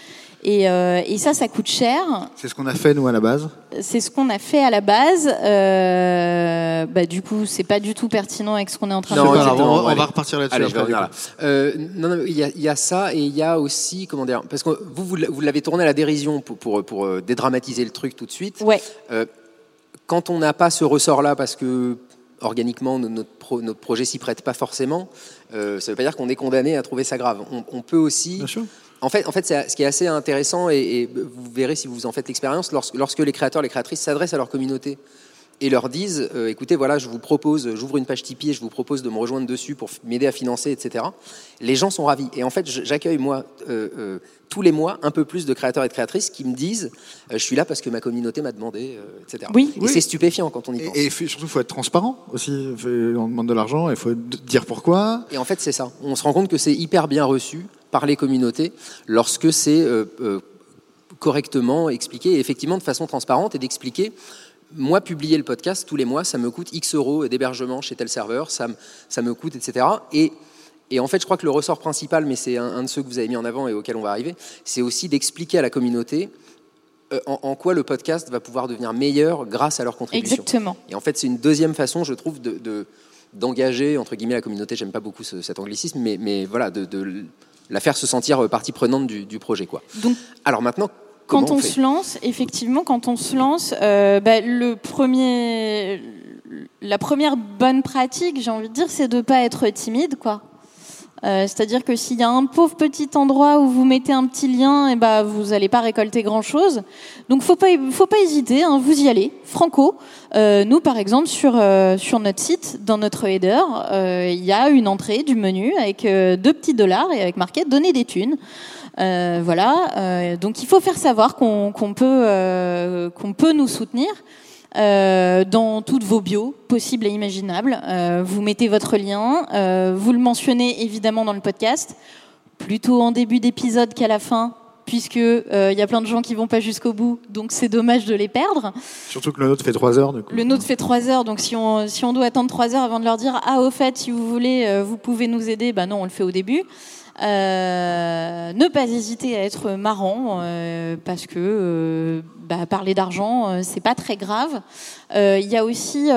Et, euh, et ça, ça coûte cher. C'est ce qu'on a fait, nous, à la base. C'est ce qu'on a fait à la base. Euh, bah, du coup, c'est pas du tout pertinent avec ce qu'on est en train Non, de faire. on, on va repartir là-dessus. Là. Euh, non, non, il y, a- il y a ça et il y a aussi, comment dire, parce que vous, vous, vous l'avez tourné à la dérision pour, pour, pour, euh, dédramatiser le truc tout de suite. Ouais. Euh, quand on n'a pas ce ressort-là, parce que organiquement no- notre, pro- notre projet s'y prête pas forcément, euh, ça ne veut pas dire qu'on est condamné à trouver ça grave. On, on peut aussi. En fait, en fait c'est- ce qui est assez intéressant, et, et vous verrez si vous en faites l'expérience, lorsque, lorsque les créateurs, les créatrices s'adressent à leur communauté et leur disent euh, écoutez, voilà, je vous propose, j'ouvre une page Tipeee et je vous propose de me rejoindre dessus pour m'aider à financer, etc. Les gens sont ravis. Et en fait, j'accueille, moi, euh, euh, tous les mois, un peu plus de créateurs et de créatrices qui me disent euh, je suis là parce que ma communauté m'a demandé, euh, etc. Oui. Et Oui. c'est stupéfiant quand on y pense. Et, et surtout, il faut être transparent aussi. On demande de l'argent, il faut dire pourquoi. Et en fait, c'est ça. On se rend compte que c'est hyper bien reçu par les communautés lorsque c'est euh, euh, correctement expliqué, et effectivement de façon transparente, et d'expliquer. Moi, publier le podcast tous les mois, ça me coûte X euros d'hébergement chez tel serveur, ça, me- ça me coûte, etc. Et, et en fait, je crois que le ressort principal, mais c'est un, un de ceux que vous avez mis en avant et auquel on va arriver, c'est aussi d'expliquer à la communauté euh, en, en quoi le podcast va pouvoir devenir meilleur grâce à leur contribution. Exactement. Et en fait, c'est une deuxième façon, je trouve, de, de- d'engager entre guillemets la communauté. J'aime pas beaucoup ce- cet anglicisme, mais, mais voilà, de, de la faire se sentir euh, partie prenante du, du projet, quoi. Donc Alors maintenant, quand on, se lance, effectivement, quand on se lance, euh, bah, le premier, la première bonne pratique, j'ai envie de dire, c'est de pas être timide, quoi. Euh, C'est-à-dire que s'il y a un pauvre petit endroit où vous mettez un petit lien, et ben vous n'allez pas récolter grand-chose. Donc faut pas faut pas hésiter, hein, vous y allez. Franco, euh, nous par exemple sur euh, sur notre site, dans notre header, euh, il y a une entrée du menu avec euh, deux petits dollars et avec marqué donner des thunes. Voilà, donc il faut faire savoir qu'on qu'on peut qu'on peut nous soutenir. Euh, dans toutes vos bios possibles et imaginables. Euh, vous mettez votre lien, euh, vous le mentionnez évidemment dans le podcast, plutôt en début d'épisode qu'à la fin, puisque il y a plein de gens qui vont pas jusqu'au bout, donc c'est dommage de les perdre. Surtout que le nôtre fait 3 heures. Du coup. Le nôtre fait trois heures, donc si on, si on doit attendre trois heures avant de leur dire ah au fait si vous voulez vous pouvez nous aider, bah non on le fait au début. Euh, ne pas hésiter à être marrant euh, parce que euh, bah, parler d'argent c'est pas très grave. Il y a aussi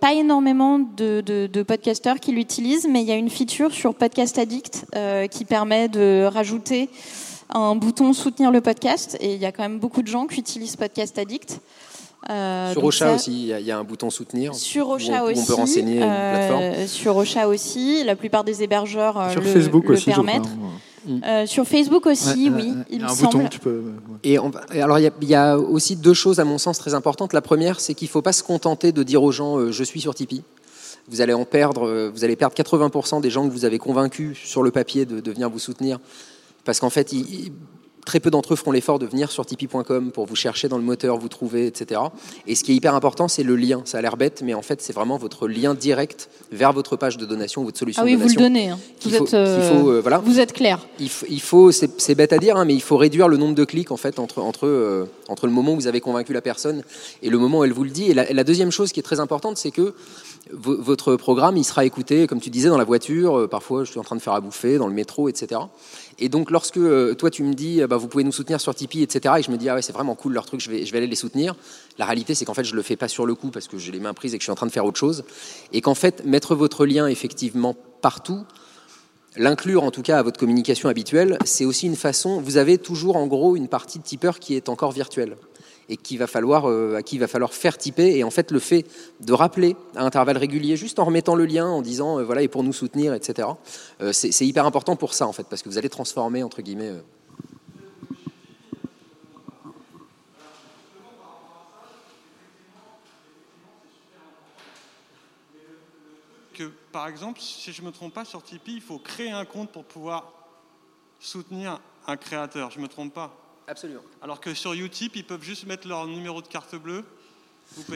pas énormément de, de, de podcasteurs qui l'utilisent, mais il y a une feature sur Podcast Addict qui permet de rajouter un bouton soutenir le podcast et il y a quand même beaucoup de gens qui utilisent Podcast Addict. Euh, Sur Ocha ça- aussi, il y, a- il y a un bouton soutenir. sur où Ocha où aussi. on peut renseigner une euh, plateforme. Sur Ocha aussi. La plupart des hébergeurs euh, Sur le, Facebook le aussi, permettent. Euh, sur Facebook aussi, Ouais, oui, il y a me un semble. bouton, tu peux. ouais. Et, on va- et alors, il y, a- il y a aussi deux choses, à mon sens, très importantes. La première, c'est qu'il ne faut pas se contenter de dire aux gens euh, je suis sur Tipeee. Vous allez en perdre, euh, vous allez perdre 80% des gens que vous avez convaincus sur le papier de, de venir vous soutenir. Parce qu'en fait, ils- ils- très peu d'entre eux feront l'effort de venir sur tipeee.com pour vous chercher dans le moteur, vous trouver, etc. Et ce qui est hyper important, c'est le lien. Ça a l'air bête, mais en fait, c'est vraiment votre lien direct vers votre page de donation, votre solution Ah oui, de vous le donnez. hein. qu'il Vous, faut- êtes, euh, faut, euh, voilà. vous êtes clair. Il, faut, c'est bête à dire, hein, mais il faut réduire le nombre de clics en fait entre entre euh, entre le moment où vous avez convaincu la personne et le moment où elle vous le dit. Et la, deuxième chose qui est très importante, c'est que votre programme, il sera écouté, comme tu disais, dans la voiture. euh, parfois, je suis en train de faire à bouffer, dans le métro, etc. Et donc, lorsque euh, toi tu me dis, euh, bah, vous pouvez nous soutenir sur Tipeee, etc. Et je me dis, ah ouais, c'est vraiment cool leur truc, je vais aller les soutenir. La réalité, c'est qu'en fait, je le fais pas sur le coup parce que j'ai les mains prises et que je suis en train de faire autre chose. Et qu'en fait, mettre votre lien effectivement partout, L'inclure en tout cas à votre communication habituelle, c'est aussi une façon. Vous avez toujours en gros une partie de tipeur qui est encore virtuelle et euh, à qui il va falloir faire tiper. Et en fait, le fait de rappeler à intervalles réguliers, juste en remettant le lien, en disant euh, voilà et pour nous soutenir, etc. euh, c'est hyper important pour ça en fait, parce que vous allez transformer entre guillemets. que, par exemple, si je ne me trompe pas, sur Tipeee, il faut créer un compte pour pouvoir soutenir un créateur. Je ne me trompe pas. Absolument. Alors que sur Utip, ils peuvent juste mettre leur numéro de carte bleue.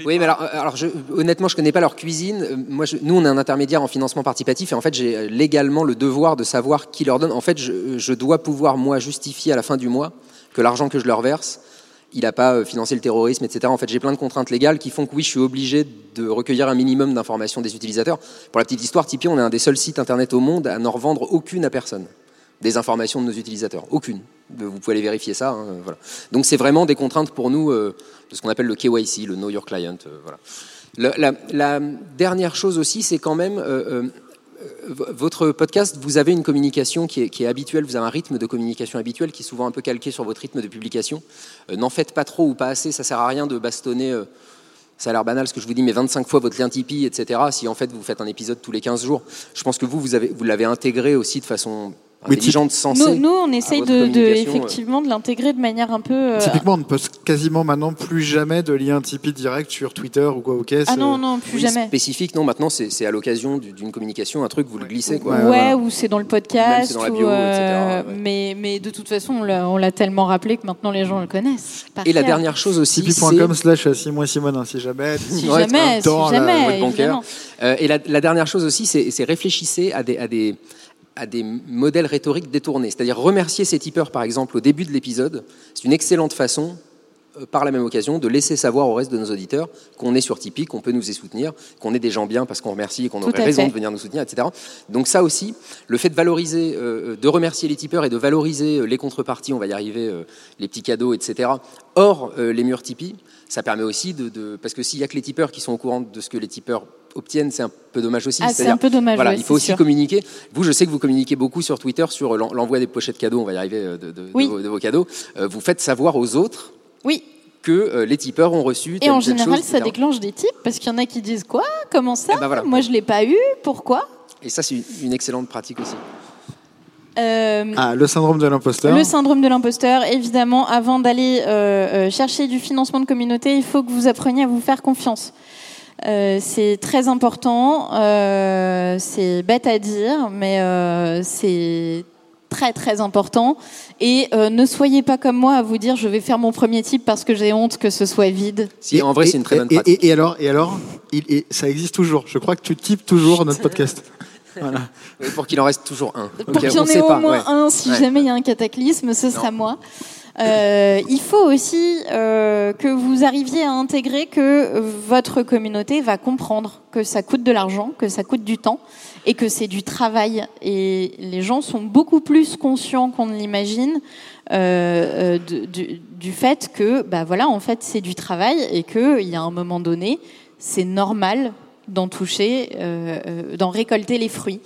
Oui, mais alors, euh, alors je, honnêtement, je connais pas leur cuisine. Euh, Moi, je- nous, on est un intermédiaire en financement participatif et en fait, j'ai euh, légalement le devoir de savoir qui leur donne. En fait, je, je dois pouvoir moi justifier à la fin du mois que l'argent que je leur verse, il n'a pas financé le terrorisme, etc. En fait, j'ai plein de contraintes légales qui font que oui, je suis obligé de recueillir un minimum d'informations des utilisateurs. Pour la petite histoire, Tipeee, on est un des seuls sites internet au monde à n'en revendre aucune à personne des informations de nos utilisateurs. Aucune. Vous pouvez aller vérifier ça. hein, voilà. Donc c'est vraiment des contraintes pour nous euh, de ce qu'on appelle le KYC, le Know Your Client. euh, voilà. La, dernière chose aussi, c'est quand même euh, votre podcast. Vous avez une communication qui est, habituelle. Vous avez un rythme de communication habituel qui est souvent un peu calqué sur votre rythme de publication. N'en faites pas trop ou pas assez. Ça sert à rien de bastonner. ça a l'air banal ce que je vous dis, mais 25 fois votre lien Tipeee, etc. Si en fait vous faites un épisode tous les 15 jours, je pense que vous, vous l'avez intégré aussi de façon Oui, intelligente, sensée. Nous, nous, on essaye de, effectivement de l'intégrer de manière un peu. euh, Typiquement, on ne poste quasiment maintenant plus jamais de lien Tipeee direct sur Twitter ou quoi au caisse. ah non, non, plus Oui, jamais. spécifique, non, maintenant c'est c'est à l'occasion du- d'une communication, un truc, vous le glissez. Quoi. Ouais, Ouais, voilà. ou c'est dans le podcast. c'est dans la ou, bio, euh, etc., ouais. mais, mais de toute façon, on l'a tellement rappelé que maintenant les gens le connaissent. par Et la dernière chose aussi, Tipeee.com c'est- slash Simon et Simone, hein, si jamais. Si Ouais, jamais, si jamais, évidemment. Euh, et la, la dernière chose aussi, c'est c'est réfléchissez à des, à, des, à des modèles rhétoriques détournés. C'est-à-dire remercier ces tipeurs, par exemple, au début de l'épisode. C'est une excellente façon, euh, par la même occasion, de laisser savoir au reste de nos auditeurs qu'on est sur Tipeee, qu'on peut nous y soutenir, qu'on est des gens bien parce qu'on remercie et qu'on aurait raison fait. de venir nous soutenir, etc. Donc ça aussi, le fait de valoriser, euh, de remercier les tipeurs et de valoriser euh, les contreparties, on va y arriver, euh, les petits cadeaux, etc. Hors euh, les murs Tipeee, ça permet aussi de, de- parce que s'il y a que les tipeurs qui sont au courant de ce que les tipeurs obtiennent, c'est un peu dommage aussi. Ah, c'est un peu dommage. Voilà, ouais, il faut aussi sûr. communiquer. Vous, je sais que vous communiquez beaucoup sur Twitter sur l'en- l'envoi des pochettes cadeaux. On va y arriver euh, de, vos, de vos cadeaux. Euh, vous faites savoir aux autres Oui, que euh, les tipeurs ont reçu. et en général, chose, ça déclenche des types parce qu'il y en a qui disent quoi? Comment ça? Eh ben voilà. Moi, je l'ai pas eu. Pourquoi? Et ça, c'est une, excellente pratique aussi. Euh, Ah, le syndrome de l'imposteur. Le syndrome de l'imposteur, évidemment, avant d'aller euh, euh, chercher du financement de communauté, il faut que vous appreniez à vous faire confiance. Euh, c'est très important, euh, c'est bête à dire, mais euh, c'est très très important. Et euh, ne soyez pas comme moi à vous dire je vais faire mon premier type parce que j'ai honte que ce soit vide. Si, en vrai, c'est une très bonne et, pratique. Et, et alors, et alors il, et ça existe toujours. Je crois que tu types toujours notre podcast. Voilà. Pour qu'il en reste toujours un. Pour Ok, qu'il y en ait au pas, moins ouais. un, si Ouais. jamais il y a un cataclysme, ce sera moi. Euh, il faut aussi euh, que vous arriviez à intégrer que votre communauté va comprendre que ça coûte de l'argent, que ça coûte du temps et que c'est du travail. Et les gens sont beaucoup plus conscients qu'on ne l'imagine euh, du, fait que, bah voilà, en fait, c'est du travail et qu'il y a un moment donné, c'est normal d'en toucher, d'en récolter les fruits.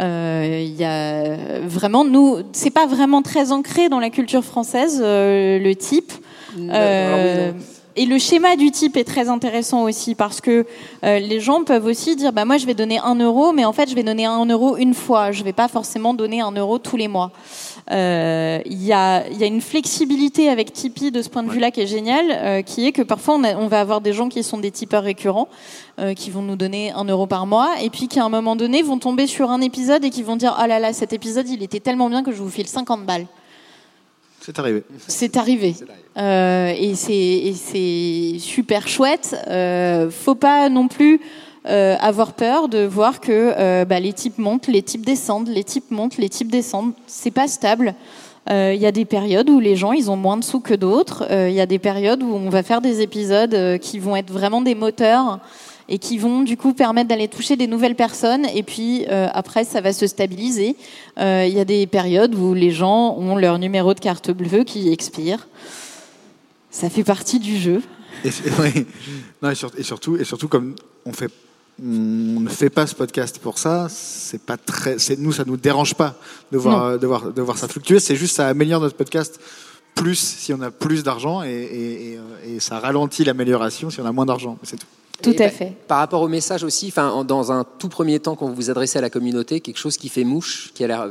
Euh, Il y a vraiment nous, c'est pas vraiment très ancré dans la culture française euh, le type. Euh, et le schéma du type est très intéressant aussi parce que euh, les gens peuvent aussi dire bah moi je vais donner un euro mais en fait je vais donner un euro une fois. Je vais pas forcément donner un euro tous les mois Euh, il y, a, il y a une flexibilité avec Tipeee de ce point de vue là qui est génial euh, qui est que parfois on, a- on va avoir des gens qui sont des tipeurs récurrents euh, qui vont nous donner un euro par mois et puis qui à un moment donné vont tomber sur un épisode et qui vont dire oh là là cet épisode il était tellement bien que je vous file 50 balles C'est arrivé. c'est arrivé. Euh, et c'est super chouette. Faut pas non plus euh, avoir peur de voir que euh, bah, les types montent, les types descendent, les types montent, les types descendent. C'est pas stable. Euh, Il y a des périodes où les gens ils ont moins de sous que d'autres. Euh, Il y a des périodes où on va faire des épisodes euh, qui vont être vraiment des moteurs et qui vont du coup permettre d'aller toucher des nouvelles personnes. Et puis euh, après, ça va se stabiliser. Euh, Il y a des périodes où les gens ont leur numéro de carte bleue qui expire. Ça fait partie du jeu. Et surtout, et surtout, comme on fait, on ne fait pas ce podcast pour ça, c'est pas très, c'est nous, ça nous dérange pas de voir, de voir, de voir ça fluctuer. C'est juste, ça améliore notre podcast plus si on a plus d'argent et, et- et, et ça ralentit l'amélioration si on a moins d'argent. C'est tout. Tout Et à bah, fait. Par rapport au message aussi, enfin, en- dans un tout premier temps, quand vous vous adressez à la communauté, quelque chose qui fait mouche, qui a l'air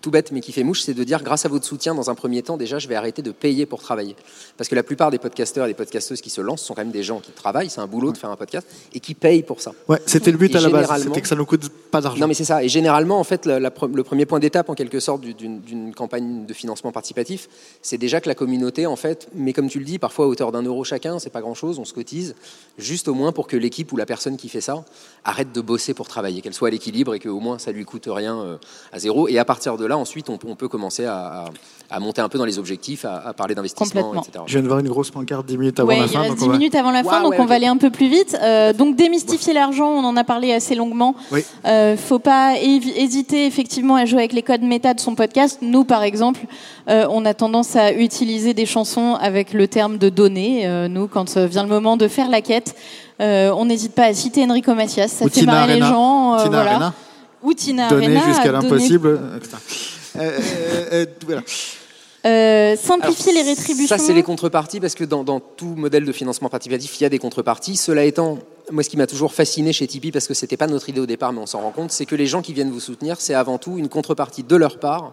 tout bête, mais qui fait mouche, c'est de dire, grâce à votre soutien, dans un premier temps, déjà, je vais arrêter de payer pour travailler. Parce que la plupart des podcasteurs et des podcasteuses qui se lancent sont quand même des gens qui travaillent, c'est un boulot de faire un podcast, et qui payent pour ça. Ouais, c'était le but Et à la base, c'était que ça ne coûte pas d'argent. Non, mais c'est ça. Et généralement, en fait, la- la le premier point d'étape, en quelque sorte, du- d'une d'une campagne de financement participatif, c'est déjà que la communauté, en fait, mais comme tu le dis, parfois à hauteur d'un euro chacun, c'est pas grand-chose, on se cotise, juste au moins pour que l'équipe ou la personne qui fait ça arrête de bosser pour travailler, qu'elle soit à l'équilibre et qu'au moins ça lui coûte rien euh, à zéro. Et à partir de là, ensuite, on, peut- on peut commencer à, à- à monter un peu dans les objectifs, à, à parler d'investissement, etc. Je viens de voir une grosse pancarte 10 minutes avant Ouais, la il fin. reste donc 10 on va- minutes avant la fin, donc ouais, on va aller un peu plus vite. Euh, donc démystifier l'argent, on en a parlé assez longuement. Oui. Euh, faut pas hésiter effectivement à jouer avec les codes méta de son podcast. Nous, par exemple, euh, on a tendance à utiliser des chansons avec le terme de données. Euh, nous, quand vient le moment de faire la quête, euh, on n'hésite pas à citer Enrico Macias. Ça Ou fait Tina marrer les gens. euh, Tina voilà. Arena. Ou Tina Donner Arena. jusqu'à l'impossible. euh. Euh, euh, voilà. Simplifier les rétributions. Ça, c'est les contreparties, parce que dans, dans tout modèle de financement participatif, il y a des contreparties. Cela étant, moi, ce qui m'a toujours fasciné chez Tipeee, parce que c'était pas notre idée au départ, mais on s'en rend compte, c'est que les gens qui viennent vous soutenir, c'est avant tout une contrepartie de leur part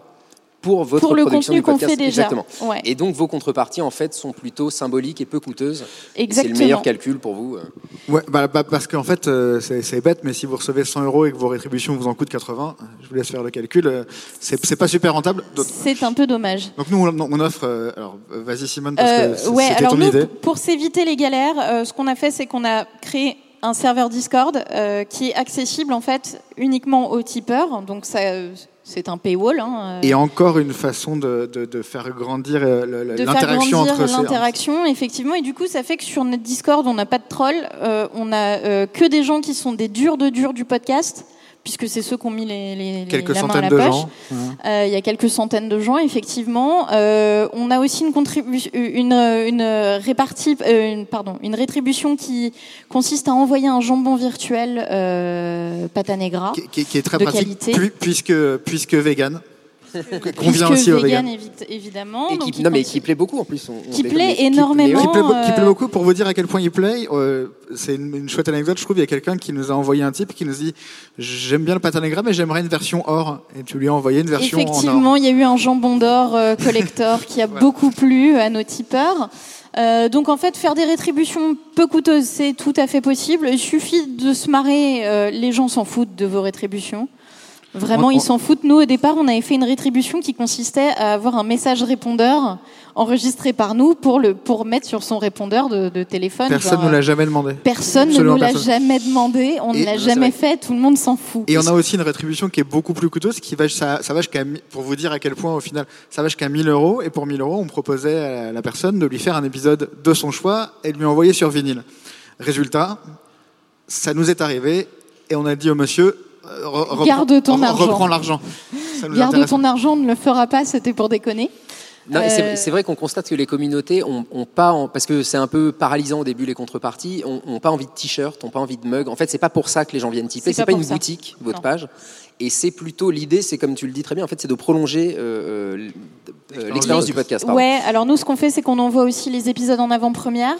pour votre pour le production contenu qu'on podcast. fait déjà. Exactement. Ouais. Et donc, vos contreparties, en fait, sont plutôt symboliques et peu coûteuses. Et C'est Exactement. le meilleur calcul pour vous. euh. Ouais, bah, bah, parce qu'en fait, euh, c'est c'est bête, mais si vous recevez 100 euros et que vos rétributions vous en coûtent 80, euh, je vous laisse faire le calcul, euh, c'est c'est pas super rentable. Donc, C'est un peu dommage. donc nous, on, on offre. euh, alors, vas-y Simone, parce Euh, que ouais, c'était alors ton nous, idée. pour s'éviter les galères, euh, ce qu'on a fait, c'est qu'on a créé un serveur Discord euh, qui est accessible en fait uniquement aux tipeurs. Donc ça, euh, c'est un paywall. hein, euh, Et encore une façon de, de, de faire grandir euh, l'interaction grandir entre ces. l'interaction, effectivement. Et du coup, ça fait que sur notre Discord, on n'a pas de trolls. euh, on a euh, que des gens qui sont des durs de durs du podcast, puisque c'est ceux qui ont mis les, les, Quelques la main à la de poche. Euh, il y a quelques centaines de gens, effectivement. Euh, on a aussi une, une, une, répartie, euh, une, pardon, une rétribution qui consiste à envoyer un jambon virtuel euh, pâte à negra. Qui, qui- qui est très de pratique, qualité. pu- puisque, puisque vegan. Qu'on vient Puisque aussi au vegan, vegan. évi- évidemment. Et donc qui, il non, mais qui plaît beaucoup en plus. on- on Qui déconne, plaît énormément. Qui plaît, beau- qui plaît euh, beaucoup. Pour vous dire à quel point il plaît, euh, c'est une, une chouette anecdote, je trouve. Il y a quelqu'un qui nous a envoyé un type qui nous dit J'aime bien le patanégra, mais j'aimerais une version or. Et tu lui as envoyé une version en or. Effectivement, il y a eu un jambon d'or euh, collector qui a beaucoup plu à nos tipeurs. Euh, donc en fait, faire des rétributions peu coûteuses, c'est tout à fait possible. Il suffit de se marrer. euh, les gens s'en foutent de vos rétributions. Vraiment, On- on- ils s'en foutent. Nous, au départ, on avait fait une rétribution qui consistait à avoir un message répondeur enregistré par nous pour le pour mettre sur son répondeur de, de téléphone. Personne ne l'a jamais demandé. Personne ne nous l'a jamais demandé, on Et- ne l'a jamais fait, tout le monde s'en fout. Et on a aussi une rétribution qui est beaucoup plus coûteuse, qui va, ça, ça va jusqu'à, pour vous dire à quel point au final, ça va jusqu'à 1000 euros. Et pour 1000 euros, on proposait à la personne de lui faire un épisode de son choix et de lui envoyer sur vinyle. Résultat, ça nous est arrivé et on a dit au monsieur, re- reprends- Garde ton re- argent. Reprends l'argent. Garde ton argent, on ne le fera pas, c'était pour déconner. Non, et c'est- Euh, c'est vrai qu'on constate que les communautés ont, ont pas, en- parce que c'est un peu paralysant au début les contreparties, ont, ont pas envie de t-shirt, ont pas envie de mug. En fait, c'est pas pour ça que les gens viennent tiper. C'est pas pas, une ça. boutique votre Non. page. Et c'est plutôt l'idée, c'est comme tu le dis très bien. En fait, c'est de prolonger euh, euh, euh, l'expérience du podcast. pardon. Ouais, alors nous, ce qu'on fait, c'est qu'on envoie aussi les épisodes en avant-première.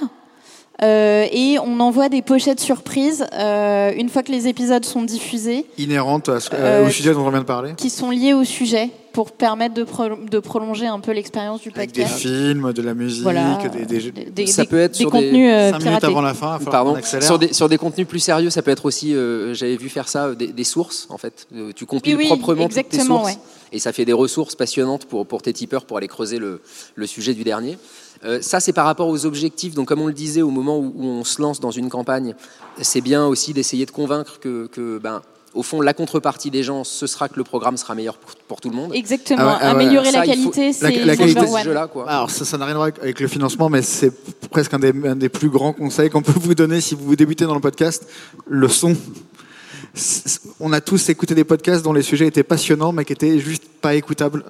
Euh, et on envoie des pochettes surprises euh, une fois que les épisodes sont diffusés, Inhérente à ce- Euh, au sujet dont on vient de parler. qui sont liés au sujet pour permettre de, pro- de prolonger un peu l'expérience du Avec des podcast. films, de la musique, Voilà, des, des, des, des- Ça des- peut être des sur des- contenus euh, 5 minutes piratés. avant la fin, Pardon. Sur des, sur des contenus plus sérieux, ça peut être aussi, euh, j'avais vu faire ça, euh, des, des sources en fait. Euh, tu compiles Oui, proprement toutes tes sources ouais. et ça fait des ressources passionnantes pour, pour tes tipeurs pour aller creuser le, le sujet du dernier. Euh, ça, c'est par rapport aux objectifs. Donc, comme on le disait, au moment où, où on se lance dans une campagne, c'est bien aussi d'essayer de convaincre que, que, ben, au fond, la contrepartie des gens, ce sera que le programme sera meilleur pour, pour tout le monde. Exactement. Ah ouais, ah ouais. Améliorer Ça, la il faut- qualité, la- c'est la qualité, de ce jeu-là. Alors ça ça n'a rien à voir avec le financement, mais c'est presque un des, un des plus grands conseils qu'on peut vous donner si vous débutez dans le podcast. Le son. C'est- On a tous écouté des podcasts dont les sujets étaient passionnants, mais qui étaient juste pas écoutables.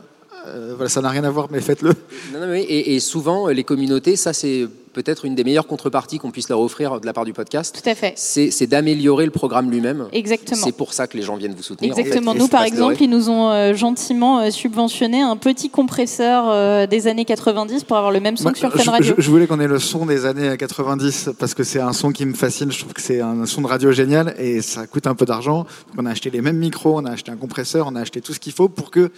Euh, voilà, ça n'a rien à voir, mais faites-le. Non, non, mais oui, et, et souvent, euh, les communautés, ça, c'est peut-être une des meilleures contreparties qu'on puisse leur offrir de la part du podcast. Tout à fait. C'est c'est d'améliorer le programme lui-même. Exactement. C'est pour ça que les gens viennent vous soutenir. en fait. Exactement. Nous, par exemple, ils nous ont euh, gentiment euh, subventionné un petit compresseur euh, des années 90 pour avoir le même son Moi, que sur Fun Radio. je- je voulais qu'on ait le son des années 90 parce que c'est un son qui me fascine. Je trouve que c'est un son de radio génial et ça coûte un peu d'argent. Donc, on a acheté les mêmes micros, on a acheté un compresseur, on a acheté tout ce qu'il faut pour que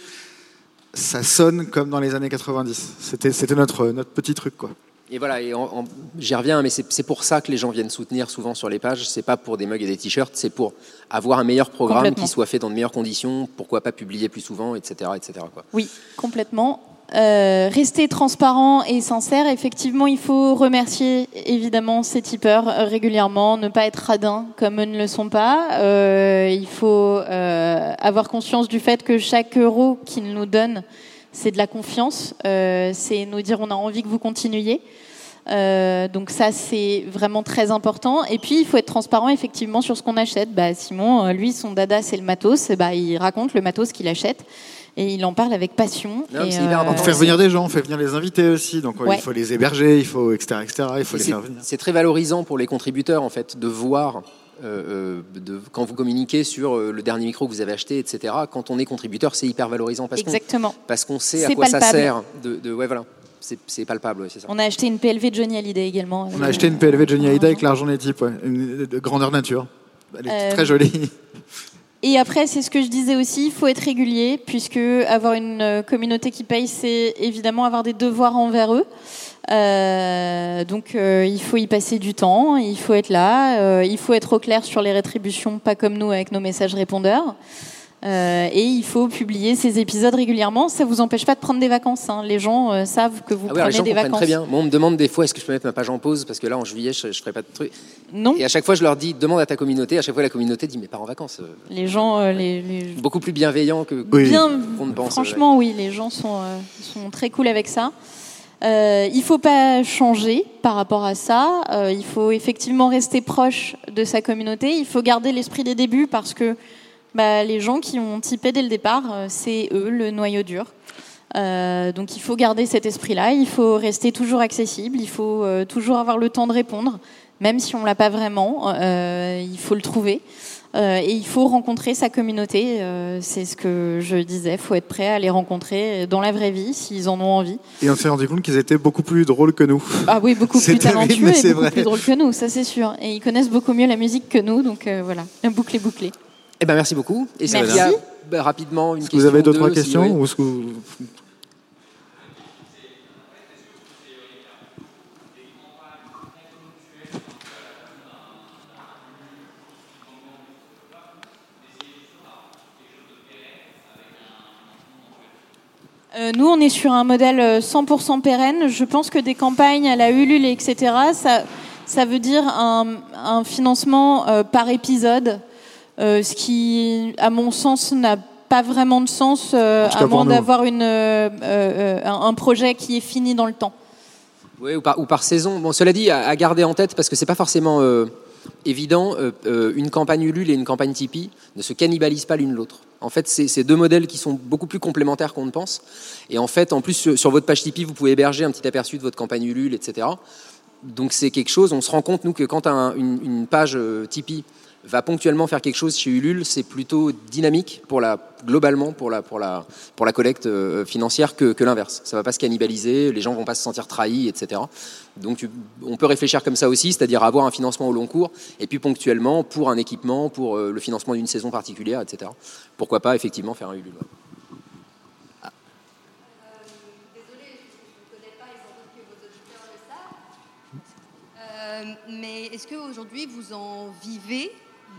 ça sonne comme dans les années 90. C'était, c'était notre, notre petit truc, quoi. Et voilà, et en- en- j'y reviens, mais c'est c'est pour ça que les gens viennent soutenir souvent sur les pages. C'est pas pour des mugs et des t-shirts, c'est pour avoir un meilleur programme qui soit fait dans de meilleures conditions. Pourquoi pas publier plus souvent, etc., etc. Quoi. Oui, complètement. Euh, rester transparent et sincère. Effectivement, il faut remercier évidemment ces tipeurs euh, régulièrement, ne pas être radin comme eux ne le sont pas. Euh, il faut euh, avoir conscience du fait que chaque euro qu'ils nous donnent, c'est de la confiance. Euh, c'est nous dire on a envie que vous continuiez. Donc ça c'est vraiment très important. Et puis il faut être transparent effectivement sur ce qu'on achète. Bah, Simon, lui son dada c'est le matos. Bah, il raconte le matos qu'il achète et il en parle avec passion. Non, Et, c'est hyper important. On fait venir des gens, on fait venir les invités aussi. Donc, euh, Ouais. il faut les héberger, il faut, etc., etc. Il faut Et les c'est- faire venir. C'est très valorisant pour les contributeurs, en fait, de voir. euh, euh, de, quand vous communiquez sur euh, le dernier micro que vous avez acheté, etc. Quand on est contributeur, c'est hyper valorisant parce qu'on Exactement. parce qu'on sait à quoi ça sert. De, de- ouais, voilà, c'est c'est palpable, ouais, c'est ça. On a acheté une PLV de Johnny Hallyday également. On a acheté une PLV de Johnny Hallyday avec l'argent des types, ouais. une, de grandeur nature. Elle est Euh, très jolie. Et après, c'est ce que je disais aussi, il faut être régulier, puisque avoir une euh, communauté qui paye, c'est évidemment avoir des devoirs envers eux. Euh, donc euh, il faut y passer du temps, il faut être là, euh, il faut être au clair sur les rétributions, pas comme nous avec nos messages répondeurs. Euh, et il faut publier ces épisodes régulièrement. Ça vous empêche pas de prendre des vacances. hein. Les gens euh, savent que vous Ah ouais, alors les prenez gens des vacances. très bien. Moi, on me demande des fois est-ce que je peux mettre ma page en pause parce que là, en juillet, je, je ferai pas de trucs. Non, Et à chaque fois, je leur dis demande à ta communauté. À chaque fois, la communauté dit mais pars en vacances. Euh, les gens, euh, les, les- Beaucoup plus bienveillant que. Oui. bien. qu'on ne pense, franchement, oui, les gens sont, euh, sont très cool avec ça. Euh, il faut pas changer par rapport à ça. Euh, il faut effectivement rester proche de sa communauté. Il faut garder l'esprit des débuts parce que bah, les gens qui ont typé dès le départ, euh, c'est eux le noyau dur. Euh, donc il faut garder cet esprit-là. Il faut rester toujours accessible. Il faut euh, toujours avoir le temps de répondre. même si on l'a pas vraiment, euh, il faut le trouver. Et il faut rencontrer sa communauté. C'est ce que je disais. Il faut être prêt à les rencontrer dans la vraie vie, s'ils en ont envie. Et on s'est rendu compte qu'ils étaient beaucoup plus drôles que nous. Ah oui, beaucoup plus talentueux et beaucoup vrai. plus drôles que nous, ça c'est sûr. Et ils connaissent beaucoup mieux la musique que nous, donc voilà, la boucle est bouclée. Eh ben merci beaucoup. Et s'il Merci. y a bah, rapidement une Est-ce que question. vous avez deux, trois si- questions oui. ou est-ce que vous- Euh, nous, on est sur un modèle euh, 100% pérenne. Je pense que des campagnes à la Ulule, etc., ça, ça veut dire un, un financement euh, par épisode, euh, ce qui, à mon sens, n'a pas vraiment de sens, euh, à moins d'avoir une, euh, euh, un projet qui est fini dans le temps. Oui, ou par, ou par saison. Bon, cela dit, à, à garder en tête, parce que c'est pas forcément euh, évident, euh, euh, une campagne Ulule et une campagne Tipeee ne se cannibalisent pas l'une l'autre. En fait, c'est c'est deux modèles qui sont beaucoup plus complémentaires qu'on ne pense. Et en fait, en plus, sur, sur votre page Tipeee, vous pouvez héberger un petit aperçu de votre campagne Ulule, etc. Donc c'est quelque chose, on se rend compte, nous, que quand un- une, une page euh, Tipeee va ponctuellement faire quelque chose chez Ulule, c'est plutôt dynamique pour la, globalement pour la, pour la, pour la collecte euh, financière que, l'inverse. Ça va pas se cannibaliser, les gens vont pas se sentir trahis, etc. Donc on peut réfléchir comme ça aussi, c'est-à-dire avoir un financement au long cours, et puis ponctuellement pour un équipement, pour euh, le financement d'une saison particulière, etc. Pourquoi pas effectivement faire un Ulule. ouais. Euh, mais est-ce qu'aujourd'hui vous en vivez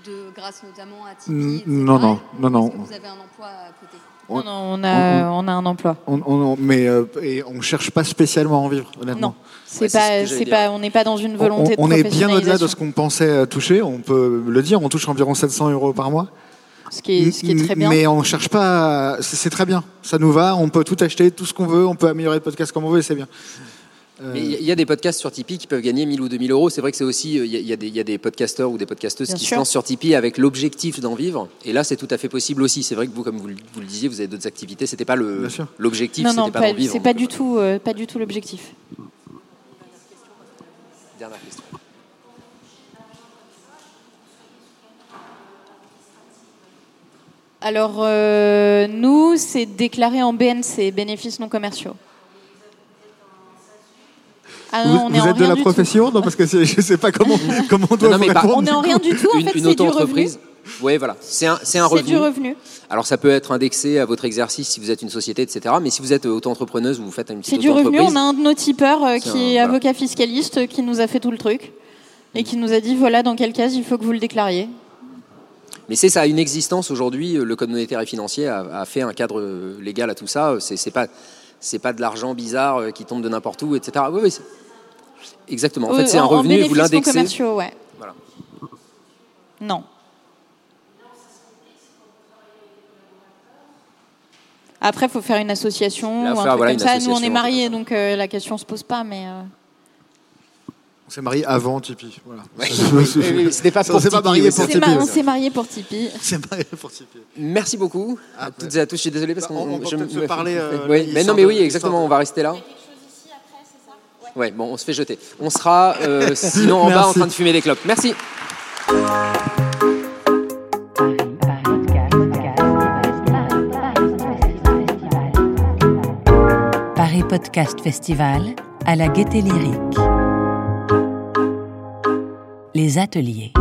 de, grâce notamment à Tipeee non, non, non, non. Vous avez un emploi à côté On- Non, non, on, a, on a un emploi. on, on- mais euh, et on cherche pas spécialement à en vivre, honnêtement. Non, c'est Ouais, c'est ce pas, pas, on n'est pas dans une On, volonté on de est bien au-delà de ce qu'on pensait euh, toucher, on peut le dire, on touche environ 700 euros par mois. Ce qui est, ce qui est très bien. Mais on cherche pas. c'est très bien. Ça nous va. On peut tout acheter, tout ce qu'on veut. On peut améliorer le podcast comme on veut. et C'est bien. Euh, Mais il y a des podcasts sur Tipeee qui peuvent gagner 1000 ou 2000 euros. C'est vrai que c'est aussi, euh, il y, a- il y a des- il y a des podcasteurs ou des podcasteuses Bien qui sûr. se lancent sur Tipeee avec l'objectif d'en vivre. Et là, c'est tout à fait possible aussi. C'est vrai que vous, comme vous, le- vous le disiez, vous avez d'autres activités. C'était pas le l'objectif, non, c'était non, pas, pas- d'en vivre. c'est pas du tout, euh, pas du tout l'objectif. Dernière question. Alors, euh, nous, c'est déclaré en BNC, bénéfices non commerciaux. Ah vous non, êtes de la tout. profession Non, parce que je sais pas comment comment on doit Non, non, mais. On est en rien du tout, en une fait, une c'est du revenu. auto-entreprise. Oui, voilà. C'est un, c'est un C'est revenu. du revenu. Alors, ça peut être indexé à votre exercice si vous êtes une société, etc. Mais si vous êtes euh, auto-entrepreneuse ou vous faites une petite C'est du revenu. On a un de nos tipeurs euh, qui un- est voilà. avocat fiscaliste euh, qui nous a fait tout le truc et qui nous a dit voilà dans quelle case il faut que vous le déclariez. Mais c'est ça, a une existence aujourd'hui. Le Code monétaire et financier a, a fait un cadre euh, légal à tout ça. C'est pas, c'est pas de l'argent bizarre euh, qui tombe de n'importe où, etc. Oui, oui, exactement. En Oui, fait, c'est un en revenu et vous l'indexez. commerciaux, ouais. Voilà. Non. Après, il faut faire une association Là, ou un faire, truc voilà, comme ça. Nous, on est mariés, donc euh, la question se pose pas. Mais euh, On s'est marié avant Tipeee. Voilà. Oui, oui, oui, C'était pas On pour s'est pas marié pour Tipeee, on s'est mariés pour Tipeee. C'est marié pour Tipeee. Merci beaucoup à Ah, toutes et à tous. Je suis désolé parce Bah, qu'on on- on peut je peut-être me- se parler, euh, oui, mais non, mais oui, exactement. de- On va rester là. Ouais, bon, on se fait jeter. On sera euh, sinon en bas en train de fumer des clopes. Merci. Paris Podcast Festival à la Gaieté Lyrique. Les ateliers.